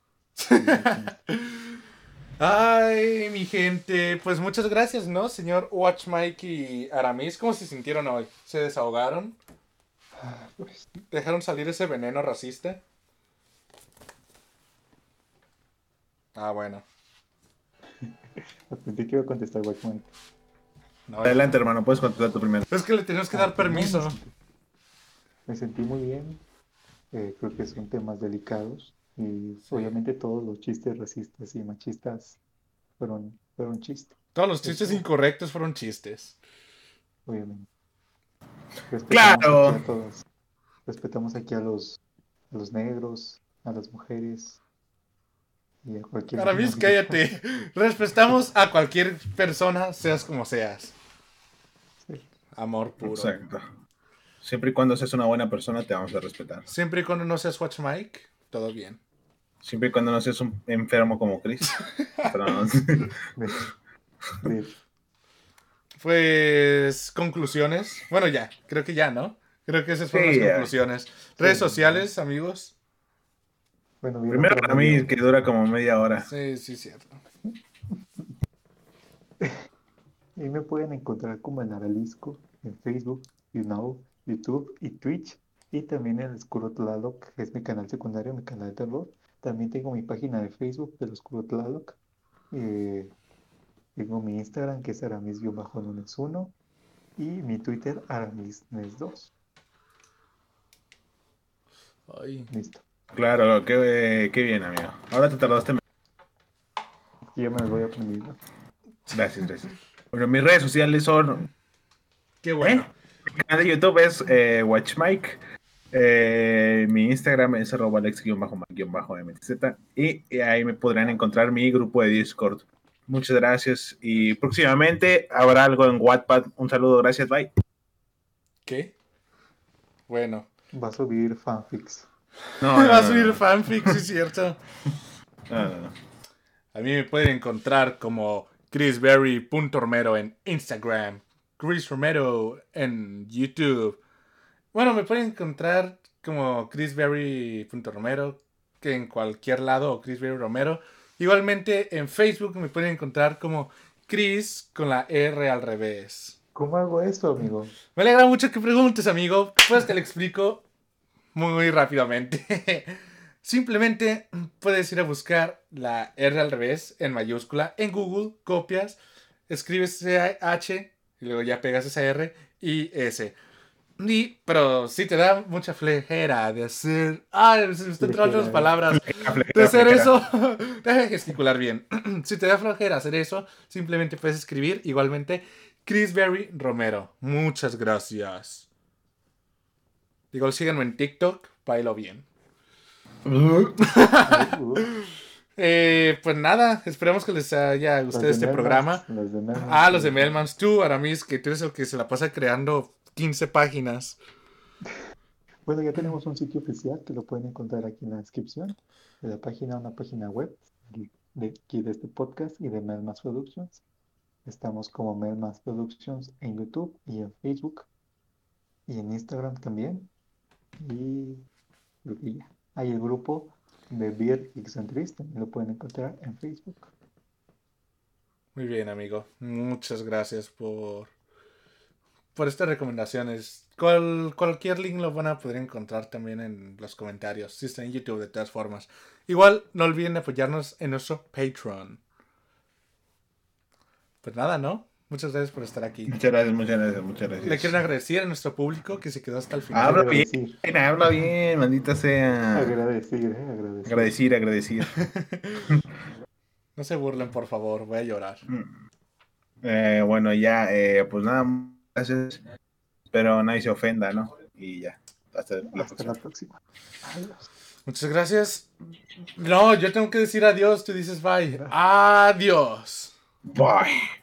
Ay, mi gente. Pues muchas gracias, ¿no? Señor Watch Mike y Aramis. ¿Cómo se sintieron hoy? ¿Se desahogaron? Pues, ¿Dejaron salir ese veneno racista? Ah, bueno. Pensé que iba a contestar Watchman. No, Adelante, hermano, puedes contestar tú primero. es que le tenemos que dar permiso. Me sentí muy bien. Eh, creo que son temas delicados. Y Sí. obviamente todos los chistes racistas y machistas fueron, fueron chistes, Todos los chistes incorrectos fueron chistes. obviamente. Respetamos Claro. aquí a todos. Respetamos aquí a los, a los negros, a las mujeres y a cualquier Aramis, minoría. cállate. Respetamos a cualquier persona, seas como seas. Sí. Amor puro. Exacto. Siempre y cuando seas una buena persona, te vamos a respetar. Siempre y cuando no seas Watch Mike, todo bien. Siempre y cuando no seas un enfermo como Chris. Pero no. Pues, conclusiones. Bueno, ya, creo que ya, ¿no? Creo que esas fueron Sí, las ya. conclusiones. Redes Sí. sociales, amigos. bueno, Primero para mí, que dura como media hora. Sí, sí, cierto. Y me pueden encontrar como en Aralisco, en Facebook, you know, YouTube y Twitch. Y también el Oscuro Tlaloc, que es mi canal secundario, mi canal de terror. También tengo mi página de Facebook del Oscuro Tlaloc. Eh, tengo mi Instagram, que es aramis-nunes1. Y mi Twitter, aramisnes2. Ay. Listo. Claro, qué, qué bien, amigo. Ahora te tardaste. Y ya me voy aprendiendo. Gracias, gracias. Bueno, mis redes sociales son Qué bueno. Mi canal de YouTube es eh, WatchMike. Eh, mi Instagram es arroba alex-mtz. Y, y ahí me podrán encontrar mi grupo de Discord. Muchas gracias. Y próximamente habrá algo en Wattpad. Un saludo, gracias, bye. ¿Qué? Bueno. Va a subir fanfics. No, Va no, a no, subir no. fanfic, sí es cierto. No, no, no. A mí me pueden encontrar como chrisberry.romero en Instagram, Chris Romero en YouTube. Bueno, me pueden encontrar como chrisberry.romero, que en cualquier lado, o chrisberry romero. Igualmente en Facebook me pueden encontrar como Chris con la R al revés. ¿Cómo hago eso, amigo? Me alegra mucho que preguntes, amigo. Pues te lo explico muy rápidamente. Simplemente puedes ir a buscar la R al revés en mayúscula en Google, copias, escribes H y luego ya pegas esa R y S. Y, pero si te da mucha flejera de hacer. ¡Ay! Se me están trabando las palabras. Flejera, flejera, De hacer flejera. eso, deja de gesticular bien. si te da flojera hacer eso, simplemente puedes escribir igualmente Chris Berry Romero. Muchas gracias. Digo, síganme en TikTok, bailo bien. Eh, pues nada, esperemos que les haya gustado este Melmans, programa. Los de Melmans, Ah, los de Melmans, tú, Aramis, que tú eres el que se la pasa creando 15 páginas. Bueno, ya tenemos un sitio oficial que lo pueden encontrar aquí en la descripción de la página, una página web de, de aquí de este podcast y de Melmas Productions. Estamos como Melmas Productions en YouTube y en Facebook y en Instagram también. Y creo que ya. Hay el grupo de Beer Excentrist, también lo pueden encontrar en Facebook. Muy bien, amigo. Muchas gracias por, por estas recomendaciones. Cual- cualquier link lo van a poder encontrar también en los comentarios. Si está en YouTube, de todas formas. Igual, no olviden apoyarnos en nuestro Patreon. Pues nada, ¿no? Muchas gracias por estar aquí. Muchas gracias, muchas gracias, muchas gracias. Le quiero agradecer a nuestro público que se quedó hasta el final. Habla bien, Agradecer, habla bien, maldita sea. agradecer, eh, agradecer. Agradecir, agradecir. No se burlen, por favor. Voy a llorar. Eh, bueno, ya, eh, pues nada, gracias. Espero nadie se ofenda, ¿no? Y ya. Hasta la Hasta la próxima. próxima. Adiós. Muchas gracias. No, yo tengo que decir adiós. Tú dices bye. Adiós. Bye.